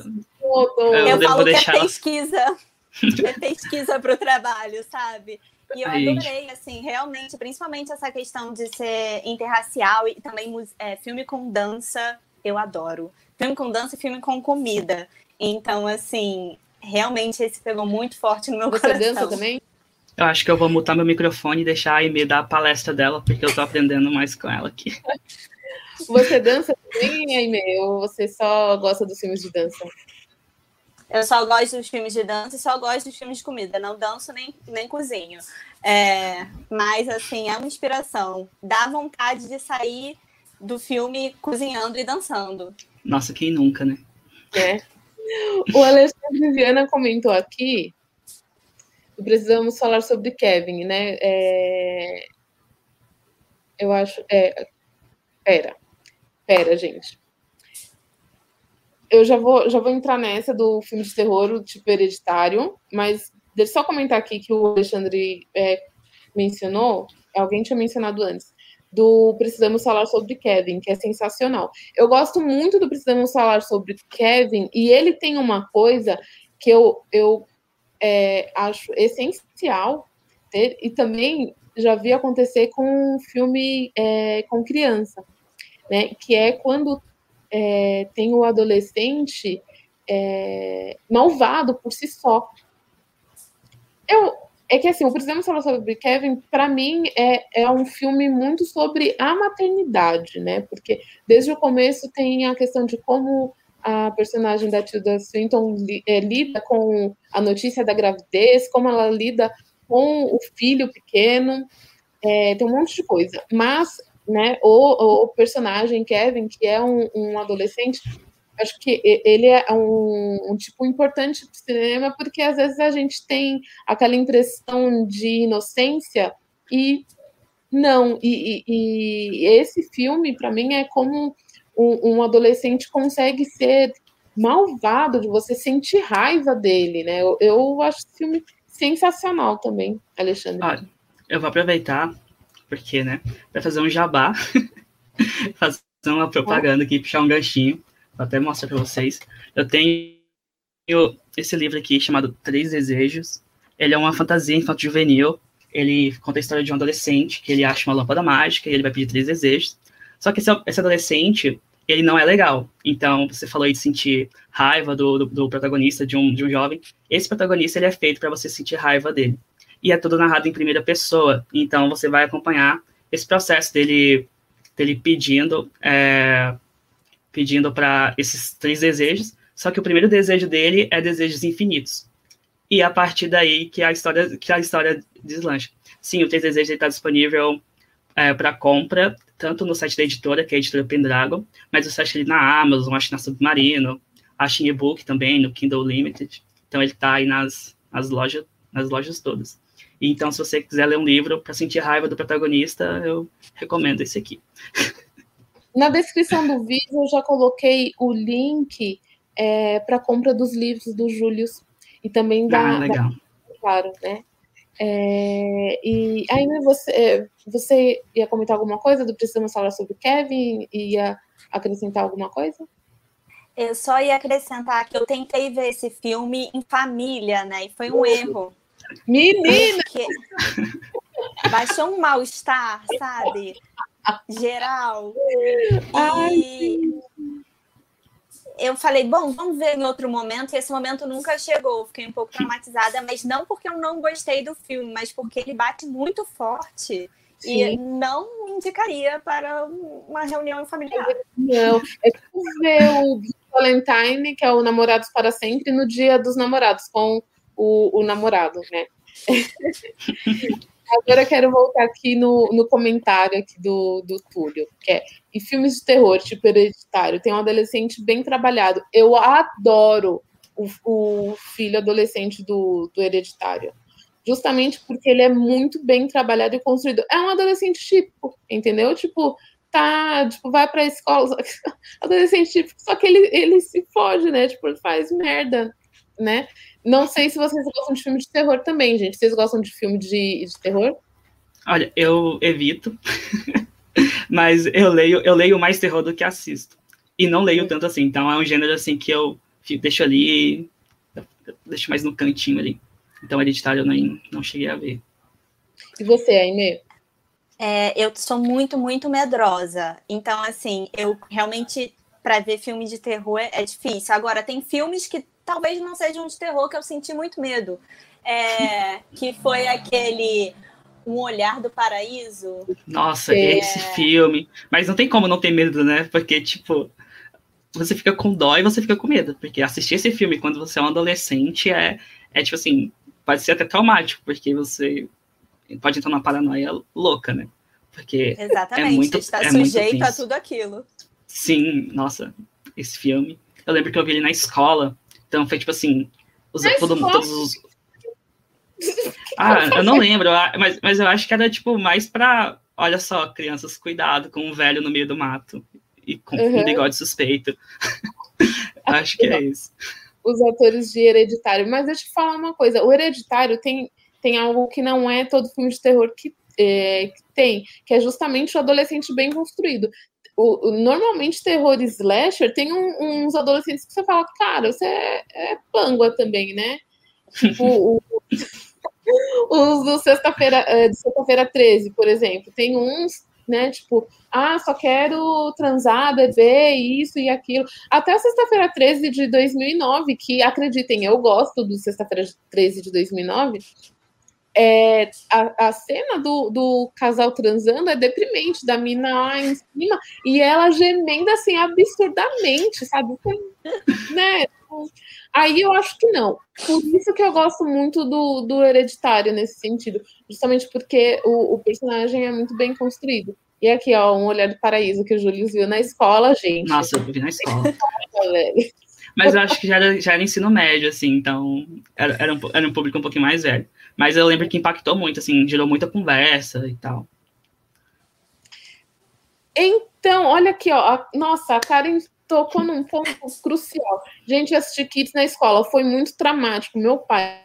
eu, eu falo deixar... que é pesquisa. É pesquisa para o trabalho, sabe? E eu adorei, assim, realmente, principalmente essa questão de ser interracial e também é, filme com dança, eu adoro. Filme com dança e filme com comida. Então, assim, realmente esse pegou muito forte no meu Você coração. Você dança também? Eu acho que eu vou mutar meu microfone e deixar a Aimee dar a palestra dela, porque eu tô aprendendo mais com ela aqui. Você dança também, Aimee? Ou você só gosta dos filmes de dança? Eu só gosto dos filmes de dança e só gosto dos filmes de comida. Não danço nem, nem cozinho. É, mas, assim, é uma inspiração. Dá vontade de sair do filme cozinhando e dançando. Nossa, quem nunca, né? É. O Alexandre Viana comentou aqui precisamos falar sobre Kevin, né? É... Eu acho. É... Pera, pera, gente. Eu já vou, já vou entrar nessa do filme de terror, tipo hereditário, mas deixa eu só comentar aqui que o Alexandre é, mencionou, alguém tinha mencionado antes, do Precisamos Falar sobre Kevin, que é sensacional. Eu gosto muito do Precisamos Falar sobre Kevin, e ele tem uma coisa que eu, eu é, acho essencial ter, e também já vi acontecer com um filme é, com criança, né? Que é quando é, tem o adolescente é, malvado por si só. Eu, é que assim, o Precisamos Falar sobre Kevin, para mim, é, é um filme muito sobre a maternidade, né? Porque desde o começo tem a questão de como a personagem da Tilda Swinton é, lida com a notícia da gravidez, como ela lida com o filho pequeno, é, tem um monte de coisa. Mas, né, o, o personagem Kevin, que é um, um adolescente, acho que ele é um, um tipo importante para o cinema, porque às vezes a gente tem aquela impressão de inocência e não. E, e, e esse filme, para mim, é como um, um adolescente consegue ser malvado, de você sentir raiva dele, né? Eu, eu acho esse filme sensacional também, Alexandre. Olha, eu vou aproveitar, porque, né, para fazer um jabá, fazer uma propaganda aqui, puxar um ganchinho, vou até mostrar para vocês. Eu tenho esse livro aqui chamado Três Desejos. Ele é uma fantasia infanto-juvenil. Ele conta a história de um adolescente que ele acha uma lâmpada mágica e ele vai pedir três desejos. Só que esse, esse adolescente, ele não é legal. Então, você falou aí de sentir raiva do, do, do protagonista, de um, de um jovem. Esse protagonista, ele é feito para você sentir raiva dele. E é tudo narrado em primeira pessoa. Então, você vai acompanhar esse processo dele, dele pedindo, é, pedindo para esses três desejos. Só que o primeiro desejo dele é desejos infinitos. E é a partir daí que a história, que a história deslancha. Sim, o Três Desejos está disponível é, para compra tanto no site da editora, que é a editora Pendragon, mas você acha ele na Amazon, acha na Submarino, acha em e-book também, no Kindle Limited. Então ele está aí nas, nas, lojas, nas lojas todas. Então, se você quiser ler um livro para sentir raiva do protagonista, eu recomendo esse aqui. Na descrição do vídeo eu já coloquei o link é, para compra dos livros do Júlio e também da, ah, legal. Da, claro, né? É, e aí você, é, você ia comentar alguma coisa do Precisamos Falar sobre Kevin? Ia acrescentar alguma coisa? Eu só ia acrescentar que eu tentei ver esse filme em família, né? E foi um erro. Menina! Porque baixou um mal-estar, sabe? Geral. E eu falei, bom, vamos ver em outro momento, e esse momento nunca chegou. Fiquei um pouco traumatizada, mas não porque eu não gostei do filme, mas porque ele bate muito forte. Sim. E não indicaria para uma reunião familiar. Não, é tipo ver o Valentine, que é o Namorados para Sempre, no dia dos namorados, com o, o namorado, né? Agora eu quero voltar aqui no, no comentário aqui do, do Túlio, que é e filmes de terror, tipo hereditário, tem um adolescente bem trabalhado. Eu adoro o, o filho adolescente do, do hereditário. Justamente porque ele é muito bem trabalhado e construído. É um adolescente típico, entendeu? Tipo, tá, tipo, vai pra escola, adolescente típico, só que ele, ele se fode, né? Tipo, ele faz merda, né? Não sei se vocês gostam de filme de terror também, gente. Vocês gostam de filme de, de terror? Olha, eu evito. Mas eu leio, eu leio mais terror do que assisto. E não leio tanto assim. Então é um gênero assim que eu deixo ali, deixo mais no cantinho ali. Então hereditário eu nem, não cheguei a ver. E você, Aime? É, eu sou muito, muito medrosa. Então, assim, eu realmente, para ver filme de terror é, é difícil. Agora, tem filmes que talvez não sejam de terror, que eu senti muito medo. É, que foi aquele um Olhar do Paraíso. Nossa, é... esse filme. Mas não tem como não ter medo, né? Porque, tipo, você fica com dó e você fica com medo. Porque assistir esse filme quando você é um adolescente é, é tipo assim, pode ser até traumático, porque você pode entrar numa paranoia louca, né? Porque Exatamente, é muito, está é sujeito a tudo aquilo. Sim, nossa, esse filme. Eu lembro que eu vi ele na escola. Então foi tipo assim, os, todo, todos os, ah, eu não lembro, mas, mas eu acho que era tipo mais pra. Olha só, crianças, cuidado com um velho no meio do mato e com uhum. um bigode suspeito. acho que é isso. Os atores de Hereditário. Mas deixa eu te falar uma coisa: o Hereditário tem, tem algo que não é todo filme de terror que, é, que tem, que é justamente o adolescente bem construído. O, normalmente terror slasher tem um, uns adolescentes que você fala, cara, você é, é pangua também, né? Tipo, o, os do sexta-feira, é, de sexta-feira 13, por exemplo, tem uns, né, tipo, ah, só quero transar, beber, isso e aquilo. Até sexta-feira 13 de 2009, que acreditem, eu gosto do sexta-feira 13 de 2009. É, a, a cena do, do casal transando é deprimente, da mina lá em cima, e ela gemendo assim absurdamente, sabe? Né? Aí eu acho que não. Por isso que eu gosto muito do, do Hereditário nesse sentido. Justamente porque o, o personagem é muito bem construído. E aqui, ó, um olhar do paraíso que o Júlio viu na escola, gente. Nossa, eu vi na escola. Mas eu acho que já era, já era ensino médio, assim, então era, era, um, era um público um pouquinho mais velho. Mas eu lembro que impactou muito, assim, gerou muita conversa e tal. Então, olha aqui, ó. Nossa, a Karen tocou num ponto crucial. Gente, assistir Kids na escola foi muito traumático. Meu pai,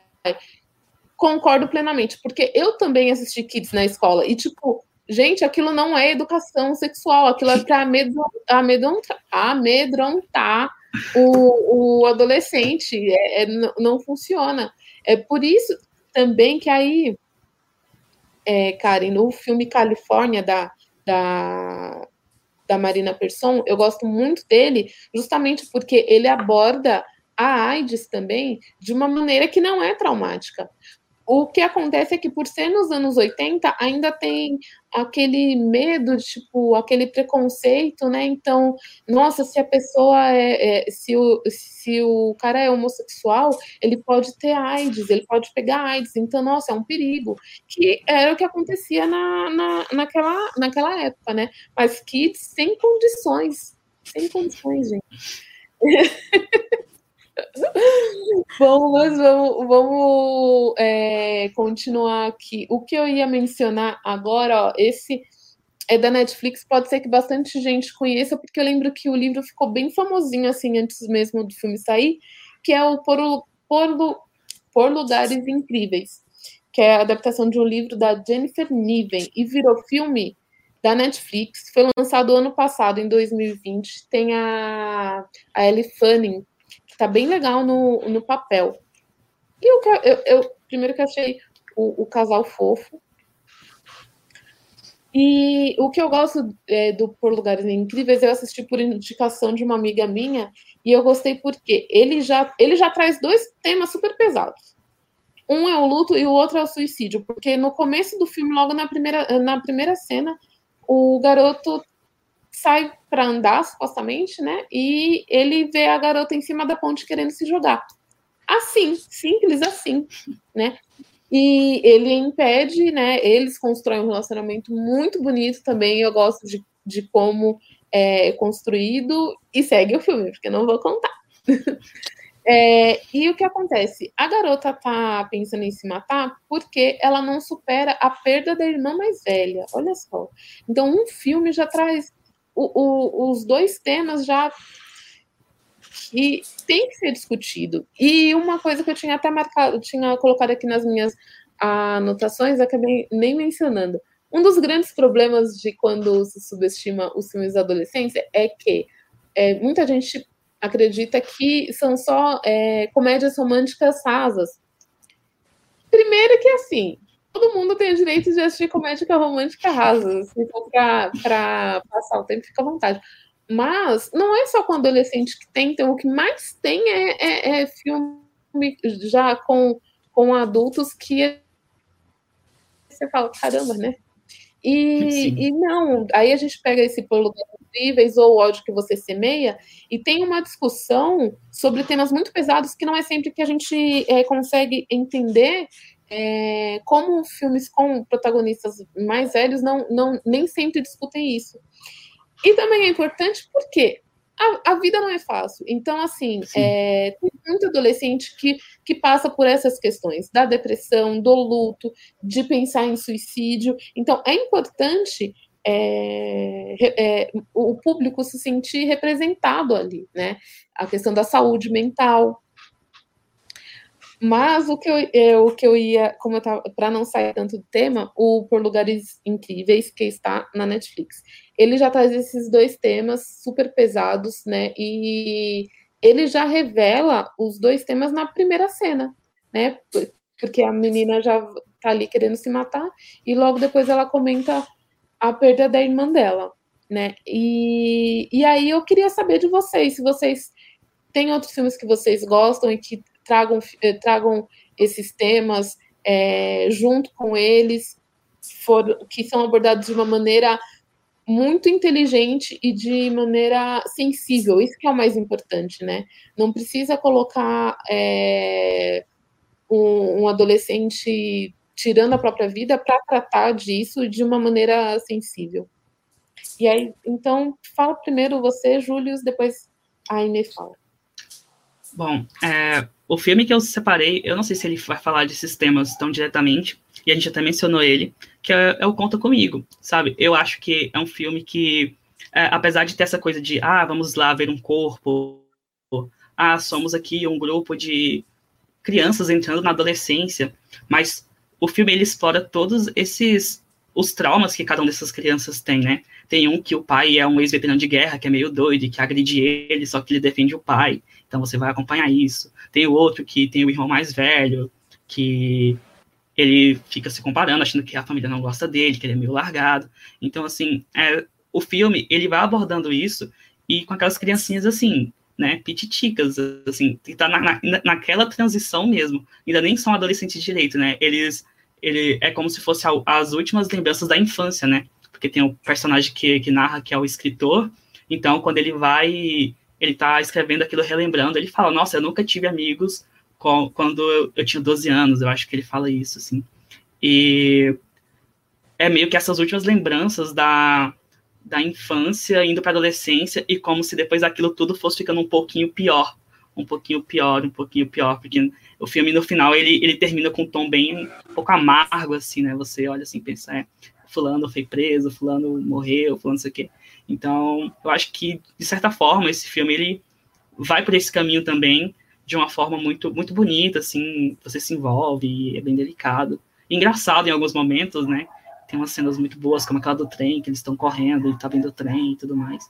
concordo plenamente, porque eu também assisti Kids na escola e, tipo, gente, aquilo não é educação sexual, aquilo é para amedrontar, amedrontar o, o adolescente. É, é, não funciona. É por isso também que aí, é, Karen, no filme Califórnia da, da da Marina Persson, eu gosto muito dele justamente porque ele aborda a AIDS também de uma maneira que não é traumática. O que acontece é que, por ser nos anos 80, ainda tem aquele medo, tipo, aquele preconceito, né? Então, nossa, se a pessoa é, é, se, o, se o cara é homossexual, ele pode ter AIDS, ele pode pegar AIDS, então, nossa, é um perigo. Que era o que acontecia na, na, naquela, naquela época, né? Mas kids sem condições, sem condições, gente. Bom, mas vamos, vamos é, continuar aqui. O que eu ia mencionar agora, ó, esse é da Netflix, pode ser que bastante gente conheça, porque eu lembro que o livro ficou bem famosinho assim antes mesmo do filme sair, que é o Por, Por, Por Lugares Incríveis, que é a adaptação de um livro da Jennifer Niven e virou filme da Netflix. Foi lançado ano passado, em 2020. Tem a, a Ellie Fanning tá bem legal no, no papel. E o que eu, eu, primeiro que achei o, o casal fofo. E o que eu gosto é, do Por Lugares Incríveis, eu assisti por indicação de uma amiga minha, e eu gostei porque ele já, ele já traz dois temas super pesados. Um é o luto e o outro é o suicídio, porque no começo do filme, logo na primeira, na primeira cena, o garoto sai para andar, supostamente, né? E ele vê a garota em cima da ponte querendo se jogar. Assim, simples assim, né? E ele impede, né? Eles constroem um relacionamento muito bonito também. Eu gosto de, de como é construído e segue o filme, porque não vou contar. É, e o que acontece? A garota tá pensando em se matar porque ela não supera a perda da irmã mais velha. Olha só. Então, um filme já traz o, o, os dois temas já que tem que ser discutido. E uma coisa que eu tinha até marcado, tinha colocado aqui nas minhas anotações, acabei nem mencionando. Um dos grandes problemas de quando se subestima os filmes adolescentes é que é, muita gente acredita que são só é, comédias românticas rasas. Primeiro que assim, todo mundo tem o direito de assistir comédia romântica rasa. Se for para passar o tempo, fica à vontade. Mas não é só com adolescente que tem, então o que mais tem é, é, é filme já com, com adultos que você fala, caramba, né? E, e, não, aí a gente pega esse polo incríveis ou o ódio que você semeia e tem uma discussão sobre temas muito pesados que não é sempre que a gente é, consegue entender é, como filmes com protagonistas mais velhos não, não nem sempre discutem isso. E também é importante porque a, a vida não é fácil. Então, assim, é, tem muito adolescente que, que passa por essas questões da depressão, do luto, de pensar em suicídio. Então, é importante é, é, o público se sentir representado ali, né? A questão da saúde mental. Mas o que eu, é, o que eu ia, como eu tava, para não sair tanto do tema, o Por Lugares Incríveis, que está na Netflix. Ele já traz esses dois temas super pesados, né? E ele já revela os dois temas na primeira cena, né? Porque a menina já tá ali querendo se matar, e logo depois ela comenta a perda da irmã dela, né? E, e aí eu queria saber de vocês, se vocês têm outros filmes que vocês gostam e que tragam, eh, tragam esses temas é, junto com eles, for, que são abordados de uma maneira muito inteligente e de maneira sensível. Isso que é o mais importante, né? Não precisa colocar é, um, um adolescente tirando a própria vida para tratar disso de uma maneira sensível. E aí, então, fala primeiro você, Júlio, depois a Inê fala. Bom, é, o filme que eu separei, eu não sei se ele vai falar desses temas tão diretamente, e a gente até mencionou ele, que é, é o Conta Comigo, sabe? Eu acho que é um filme que, é, apesar de ter essa coisa de, ah, vamos lá ver um corpo, ah, somos aqui um grupo de crianças entrando na adolescência, mas o filme ele explora todos esses os traumas que cada uma dessas crianças tem, né? Tem um que o pai é um ex-veterano de guerra que é meio doido, que agride ele, só que ele defende o pai. Então você vai acompanhar isso. Tem o outro que tem o irmão mais velho, que ele fica se comparando, achando que a família não gosta dele, que ele é meio largado. Então, assim, é, o filme, ele vai abordando isso e com aquelas criancinhas, assim, né, pititicas, assim, que tá na, na, naquela transição mesmo. Ainda nem são adolescentes direito, né? Eles ele é como se fosse as últimas lembranças da infância, né? Porque tem o personagem que, que narra, que é o escritor. Então, quando ele vai, ele tá escrevendo aquilo, relembrando, ele fala: Nossa, eu nunca tive amigos com, quando eu, eu, tinha 12 anos. Eu acho que ele fala isso, assim. E é meio que essas últimas lembranças da, da infância indo para adolescência e como se depois daquilo tudo fosse ficando um pouquinho pior. Um pouquinho pior, um pouquinho pior, porque o filme no final ele, ele termina com um tom bem um pouco amargo, assim, né? Você olha assim, pensa, é, fulano foi preso, fulano morreu, fulano não sei o quê. Então, eu acho que, de certa forma, esse filme ele vai por esse caminho também, de uma forma muito, muito bonita, assim, você se envolve, é bem delicado. Engraçado em alguns momentos, né? Tem umas cenas muito boas, como aquela do trem, que eles estão correndo, e tá vendo o trem e tudo mais.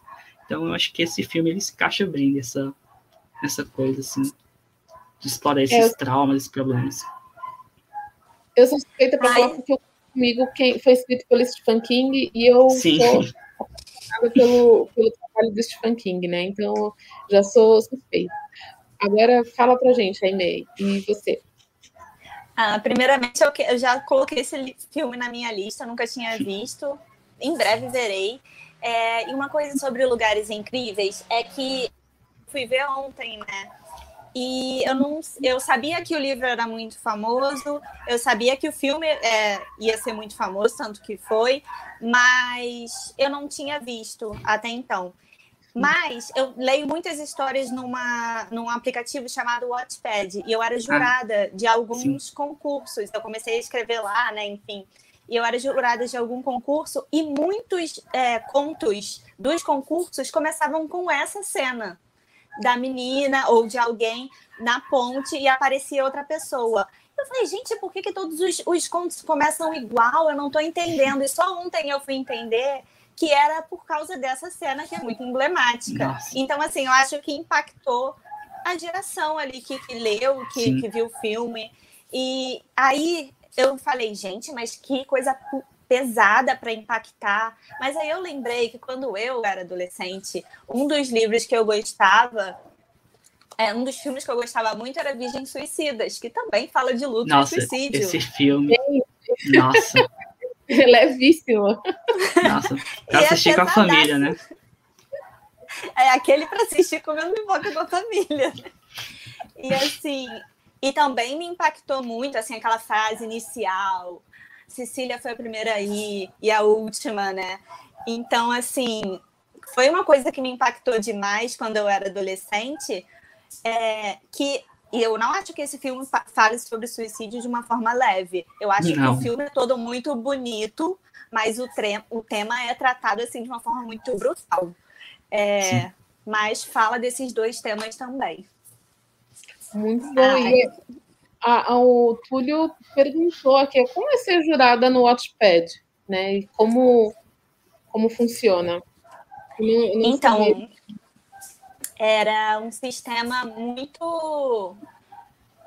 Então, eu acho que esse filme ele se encaixa bem nessa, nessa coisa, assim de explorar esses é, traumas, esses problemas. Eu sou suspeita para falar porque eu comigo quem foi escrito pelo Stephen King e eu Sim. sou pelo, pelo trabalho do Stephen King, né? Então já sou suspeita. Agora fala pra gente, Aimee, e você? Ah, primeiramente, eu, eu já coloquei esse filme na minha lista, nunca tinha visto. Em breve verei. É, e uma coisa sobre Lugares Incríveis é que fui ver ontem, né? E eu não, eu sabia que o livro era muito famoso, eu sabia que o filme é, ia ser muito famoso, tanto que foi, mas eu não tinha visto até então. Mas eu leio muitas histórias numa, num aplicativo chamado Watchpad e eu era jurada ah, de alguns sim. concursos. Eu comecei a escrever lá, né? Enfim. E eu era jurada de algum concurso e muitos é, contos dos concursos começavam com essa cena da menina ou de alguém na ponte e aparecia outra pessoa. Eu falei, gente, por que, que todos os, os contos começam igual? Eu não estou entendendo. E só ontem eu fui entender que era por causa dessa cena que é muito emblemática. Nossa. Então, assim, eu acho que impactou a geração ali que, que leu, que, que viu o filme. E aí eu falei, gente, mas que coisa pesada para impactar. Mas aí eu lembrei que quando eu era adolescente, um dos livros que eu gostava, é, um dos filmes que eu gostava muito era Virgens Suicidas, que também fala de luto Nossa, e suicídio. Esse filme. Nossa. Levíssimo. Nossa, pra é assistir com a família, né? É aquele para assistir comendo pipoca com a família. E assim, e também me impactou muito assim aquela fase inicial. Cecília foi a primeira aí e a última, né? Então, assim, foi uma coisa que me impactou demais quando eu era adolescente, é, que e eu não acho que esse filme fale sobre suicídio de uma forma leve. Eu acho não. que o filme é todo muito bonito, mas o, o tema é tratado assim de uma forma muito brutal. É, mas fala desses dois temas também. Muito bom. Ah, e a, a, o Túlio perguntou aqui como é ser jurada no Watchpad, né? E como, como funciona. não, não então, sabia era um sistema muito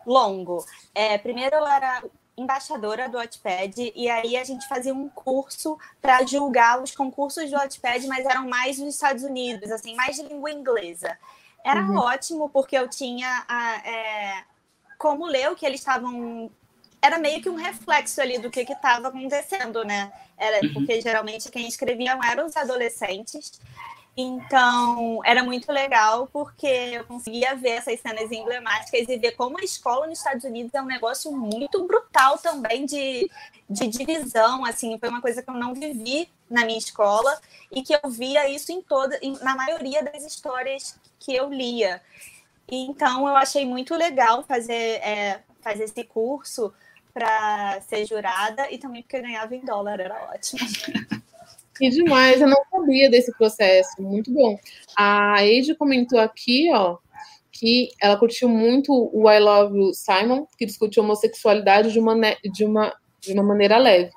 longo. É, primeiro eu era embaixadora do Wattpad e aí a gente fazia um curso para julgar os concursos do Wattpad, mas eram mais dos Estados Unidos, assim, mais de língua inglesa. Era uhum. ótimo porque eu tinha a, é, como ler o que eles estavam era meio que um reflexo ali do que estava acontecendo, né? Era uhum. porque geralmente quem escrevia eram os adolescentes então, era muito legal porque eu conseguia ver essas cenas emblemáticas e ver como a escola nos Estados Unidos é um negócio muito brutal também de, de divisão, assim, foi uma coisa que eu não vivi na minha escola e que eu via isso em toda, na maioria das histórias que eu lia. Então, eu achei muito legal fazer, é, fazer esse curso para ser jurada e também porque eu ganhava em dólar, era ótimo. Que demais, eu não sabia desse processo, muito bom. A Eide comentou aqui, ó, que ela curtiu muito o I Love You Simon, que discutiu homossexualidade de uma, de uma, de uma maneira leve.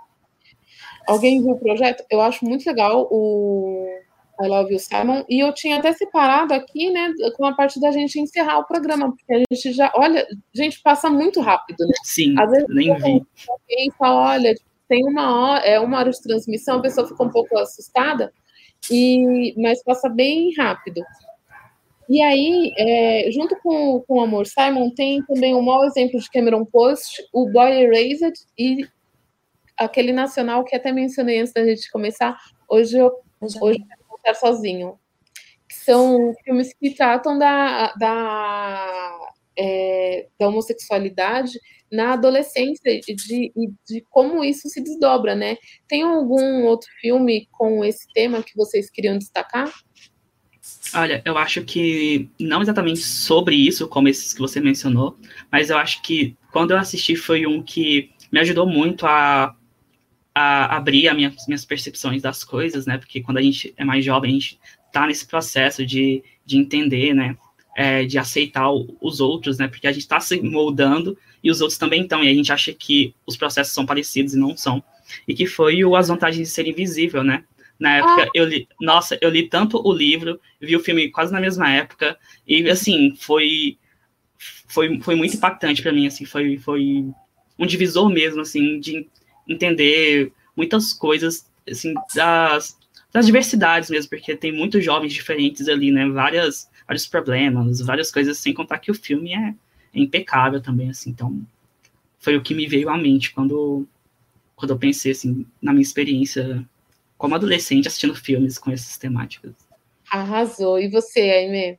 Alguém viu o projeto? Eu acho muito legal o I Love You Simon, e eu tinha até separado aqui, né, com a parte da gente encerrar o programa, porque a gente já, olha, gente, passa muito rápido, né? Sim, Às vezes, nem vi. Alguém fala, olha, tem uma hora, é uma hora de transmissão, a pessoa fica um pouco assustada, e, mas passa bem rápido. E aí, é, junto com, com o Amor Simon, tem também um mau exemplo de Cameron Post, o Boy Erased e aquele nacional que até mencionei antes da gente começar, hoje eu, hoje eu estar sozinho. São filmes que tratam da, da, é, da homossexualidade na adolescência e de, de, como isso se desdobra, né? Tem algum outro filme com esse tema que vocês queriam destacar? Olha, eu acho que não exatamente sobre isso, como esses que você mencionou, mas eu acho que quando eu assisti foi um que me ajudou muito a, a abrir as minhas, minhas percepções das coisas, né? Porque quando a gente é mais jovem, a gente tá nesse processo de, de entender, né? É, de aceitar os outros, né? Porque a gente está se moldando e os outros também estão, e a gente acha que os processos são parecidos e não são. E que foi o As Vantagens de Ser Invisível, né? Na época, ah. eu li, nossa, eu li tanto o livro, vi o filme quase na mesma época, e assim, foi foi, foi muito impactante para mim, assim, foi, foi um divisor mesmo, assim, de entender muitas coisas, assim, das, das diversidades mesmo, porque tem muitos jovens diferentes ali, né? Várias, vários problemas, várias coisas, sem contar que o filme é, é impecável também, assim. Então, foi o que me veio à mente quando, quando eu pensei, assim, na minha experiência como adolescente assistindo filmes com essas temáticas. Arrasou. E você, Aimee?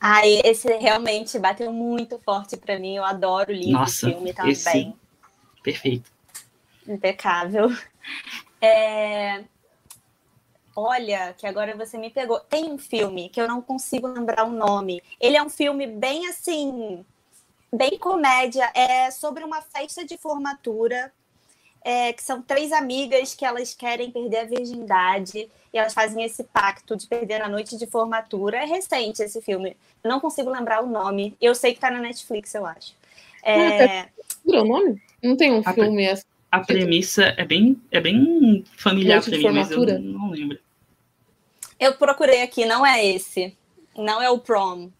Ai, esse realmente bateu muito forte para mim. Eu adoro livro Nossa, filme também. Esse... Perfeito. Impecável. É... Olha, que agora você me pegou. Tem um filme que eu não consigo lembrar o nome. Ele é um filme bem assim, bem comédia. É sobre uma festa de formatura é, que são três amigas que elas querem perder a virgindade e elas fazem esse pacto de perder a noite de formatura. É recente esse filme. Eu não consigo lembrar o nome. Eu sei que tá na Netflix, eu acho. É... é o nome? Não tem um filme assim. A premissa é bem, é bem familiar para mim, mas eu não lembro. Eu procurei aqui, não é esse. Não é o prom,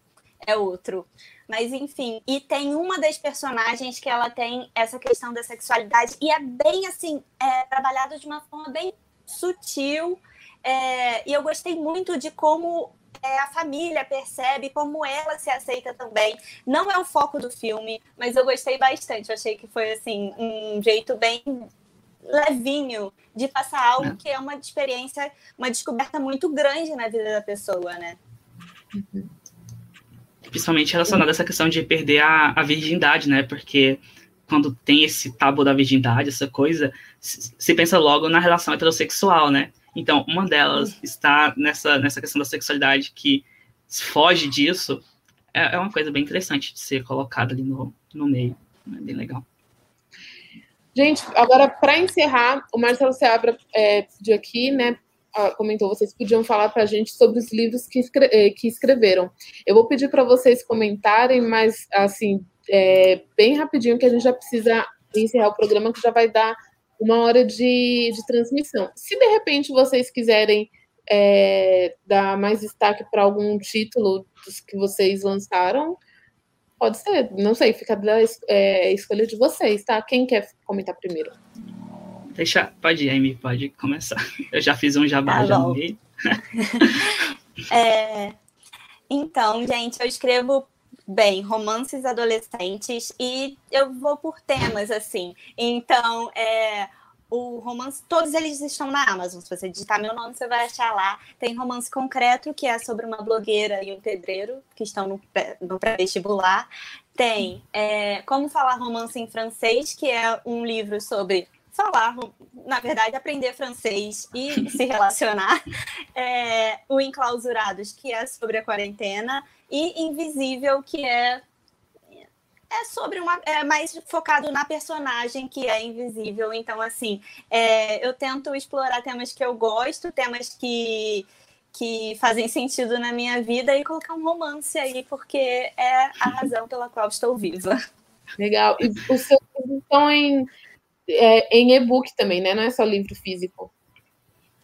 é outro. Mas enfim, e tem uma das personagens que ela tem essa questão da sexualidade e é bem assim, é, trabalhado de uma forma bem sutil. É, e eu gostei muito de como é, a família percebe, como ela se aceita também. Não é o foco do filme, mas eu gostei bastante. Eu achei que foi assim um jeito bem levinho de passar algo é. que é uma experiência, uma descoberta muito grande na vida da pessoa, né? Uhum principalmente relacionado a essa questão de perder a, a virgindade, né? Porque quando tem esse tabu da virgindade, essa coisa, se pensa logo na relação heterossexual, né? Então, uma delas uhum. está nessa, nessa questão da sexualidade que foge disso, é, é uma coisa bem interessante de ser colocada ali no, no meio. É bem legal. Gente, agora, para encerrar, o Marcelo Seabra é, pediu aqui, né, comentou, vocês podiam falar para a gente sobre os livros que, escre eh, que escreveram. Eu vou pedir para vocês comentarem, mas assim, é, bem rapidinho, que a gente já precisa encerrar o programa, que já vai dar uma hora de, de transmissão. Se de repente vocês quiserem é, dar mais destaque para algum título dos que vocês lançaram, pode ser, não sei, fica da é, escolha de vocês, tá? Quem quer comentar primeiro? Deixa, pode ir, Amy, pode começar. Eu já fiz um jabá tá já no meio. é, então, gente, eu escrevo bem romances adolescentes e eu vou por temas assim. Então, é, o romance, todos eles estão na Amazon. Se você digitar meu nome, você vai achar lá. Tem romance concreto, que é sobre uma blogueira e um pedreiro que estão no, no pré-vestibular. Tem é, Como Falar Romance em Francês, que é um livro sobre falar, na verdade, aprender francês e se relacionar. É, o Enclausurados, que é sobre a quarentena, e Invisível, que é é sobre uma é mais focado na personagem que é invisível então assim é, eu tento explorar temas que eu gosto temas que que fazem sentido na minha vida e colocar um romance aí porque é a razão pela qual estou viva legal e os seus estão em é, em e-book também, né? Não é só livro físico.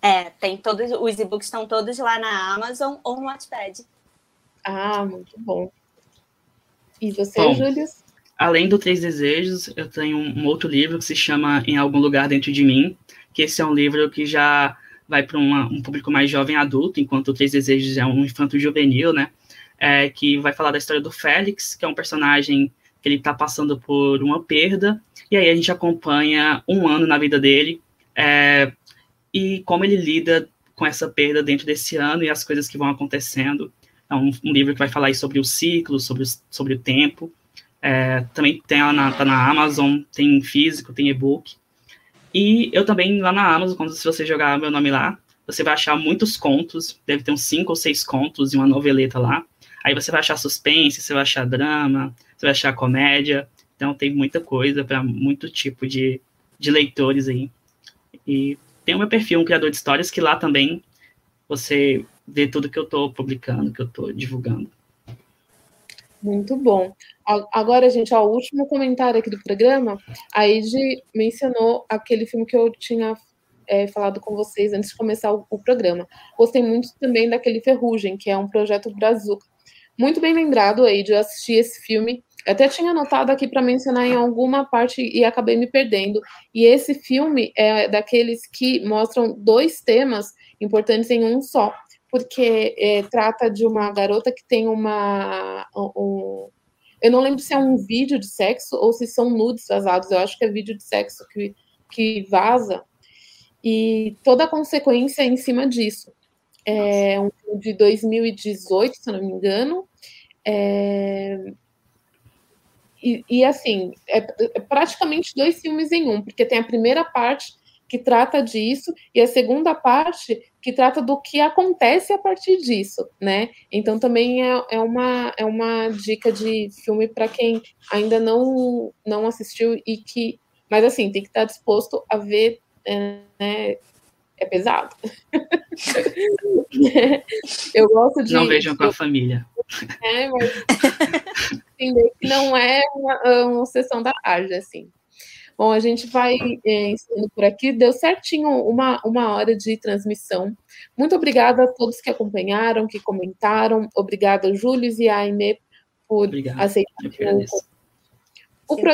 É, tem todos, os e-books estão todos lá na Amazon ou no Wattpad. Ah, muito bom. E você, bom, Júlio? Além do Três Desejos, eu tenho um outro livro que se chama Em Algum Lugar Dentro de Mim, que esse é um livro que já vai para um público mais jovem adulto, enquanto o Três Desejos é um infanto juvenil, né? É, que vai falar da história do Félix, que é um personagem que ele está passando por uma perda, e aí a gente acompanha um ano na vida dele é, e como ele lida com essa perda dentro desse ano e as coisas que vão acontecendo. É um, um livro que vai falar sobre o ciclo, sobre, sobre o tempo. É, também tem na, tá na Amazon, tem físico, tem e-book. E eu também, lá na Amazon, quando se você jogar meu nome lá, você vai achar muitos contos, deve ter uns cinco ou seis contos e uma noveleta lá. Aí você vai achar suspense, você vai achar drama, você vai achar comédia. Então tem muita coisa para muito tipo de, de leitores aí. E tem o meu perfil, um criador de histórias, que lá também você vê tudo que eu estou publicando, que eu estou divulgando. Muito bom. Agora, gente, ó, o último comentário aqui do programa, a Ed mencionou aquele filme que eu tinha é, falado com vocês antes de começar o, o, programa. Gostei muito também daquele Ferrugem, que é um projeto Brazuca. Muito bem lembrado, Ed, eu assisti esse filme até tinha anotado aqui para mencionar em alguma parte e acabei me perdendo. E esse filme é daqueles que mostram dois temas importantes em um só, porque é, trata de uma garota que tem uma. Um, eu não lembro se é um vídeo de sexo ou se são nudes vazados. Eu acho que é vídeo de sexo que, que vaza. E toda a consequência é em cima disso. É um filme de 2018, se não me engano. É, e, e, assim, é, é, praticamente dois filmes em um, porque tem a primeira parte que trata disso e a segunda parte que trata do que acontece a partir disso, né? Então também é, é uma, é uma dica de filme para quem ainda não, não assistiu e que. Mas assim, tem que estar disposto a ver. É, né, é pesado. eu gosto de. Não vejam com a família. É, mas entender que não é uma, uma sessão da tarde, assim. Bom, a gente vai é, ensinando por aqui. Deu certinho uma, uma hora de transmissão. Muito obrigada a todos que acompanharam, que comentaram. Obrigada, Júlio e a Aime, por Obrigado. aceitar. O, pro...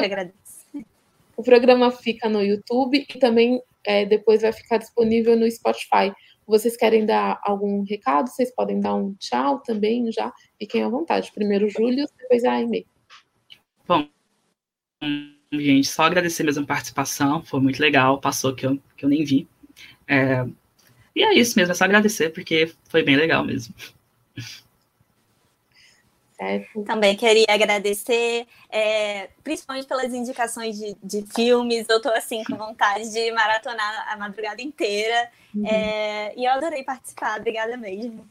o programa fica no YouTube e também é, depois vai ficar disponível no Spotify. Vocês querem dar algum recado? Vocês podem dar um tchau também já. Fiquem à vontade. Primeiro Júlio, depois a Aime. Bom, gente, só agradecer mesmo a participação. Foi muito legal. Passou que eu, que eu nem vi. É, e é isso mesmo, é só agradecer, porque foi bem legal mesmo. Certo. Também queria agradecer, é, principalmente pelas indicações de, de filmes. Eu estou assim com vontade de maratonar a madrugada inteira. Uhum. É, e eu adorei participar. Obrigada mesmo.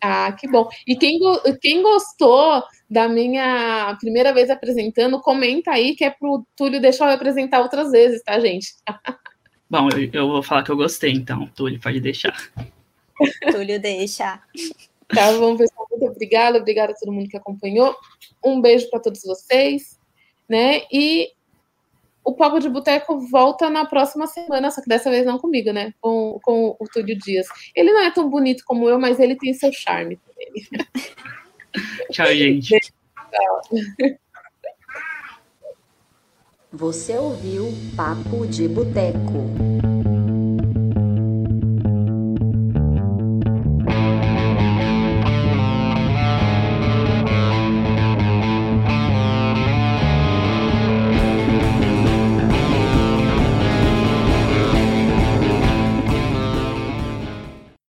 Ah, que bom. E quem, quem gostou da minha primeira vez apresentando, comenta aí que é pro Túlio deixar eu apresentar outras vezes, tá, gente? Bom, eu, eu vou falar que eu gostei, então. Túlio, pode deixar. Túlio, deixa. Tá bom, pessoal. Muito obrigada. Obrigada a todo mundo que acompanhou. Um beijo para todos vocês. Né? E o Papo de Boteco volta na próxima semana, só que dessa vez não comigo, né? Com, com o Túlio Dias. Ele não é tão bonito como eu, mas ele tem seu charme. Tchau, gente. Você ouviu Papo de Boteco.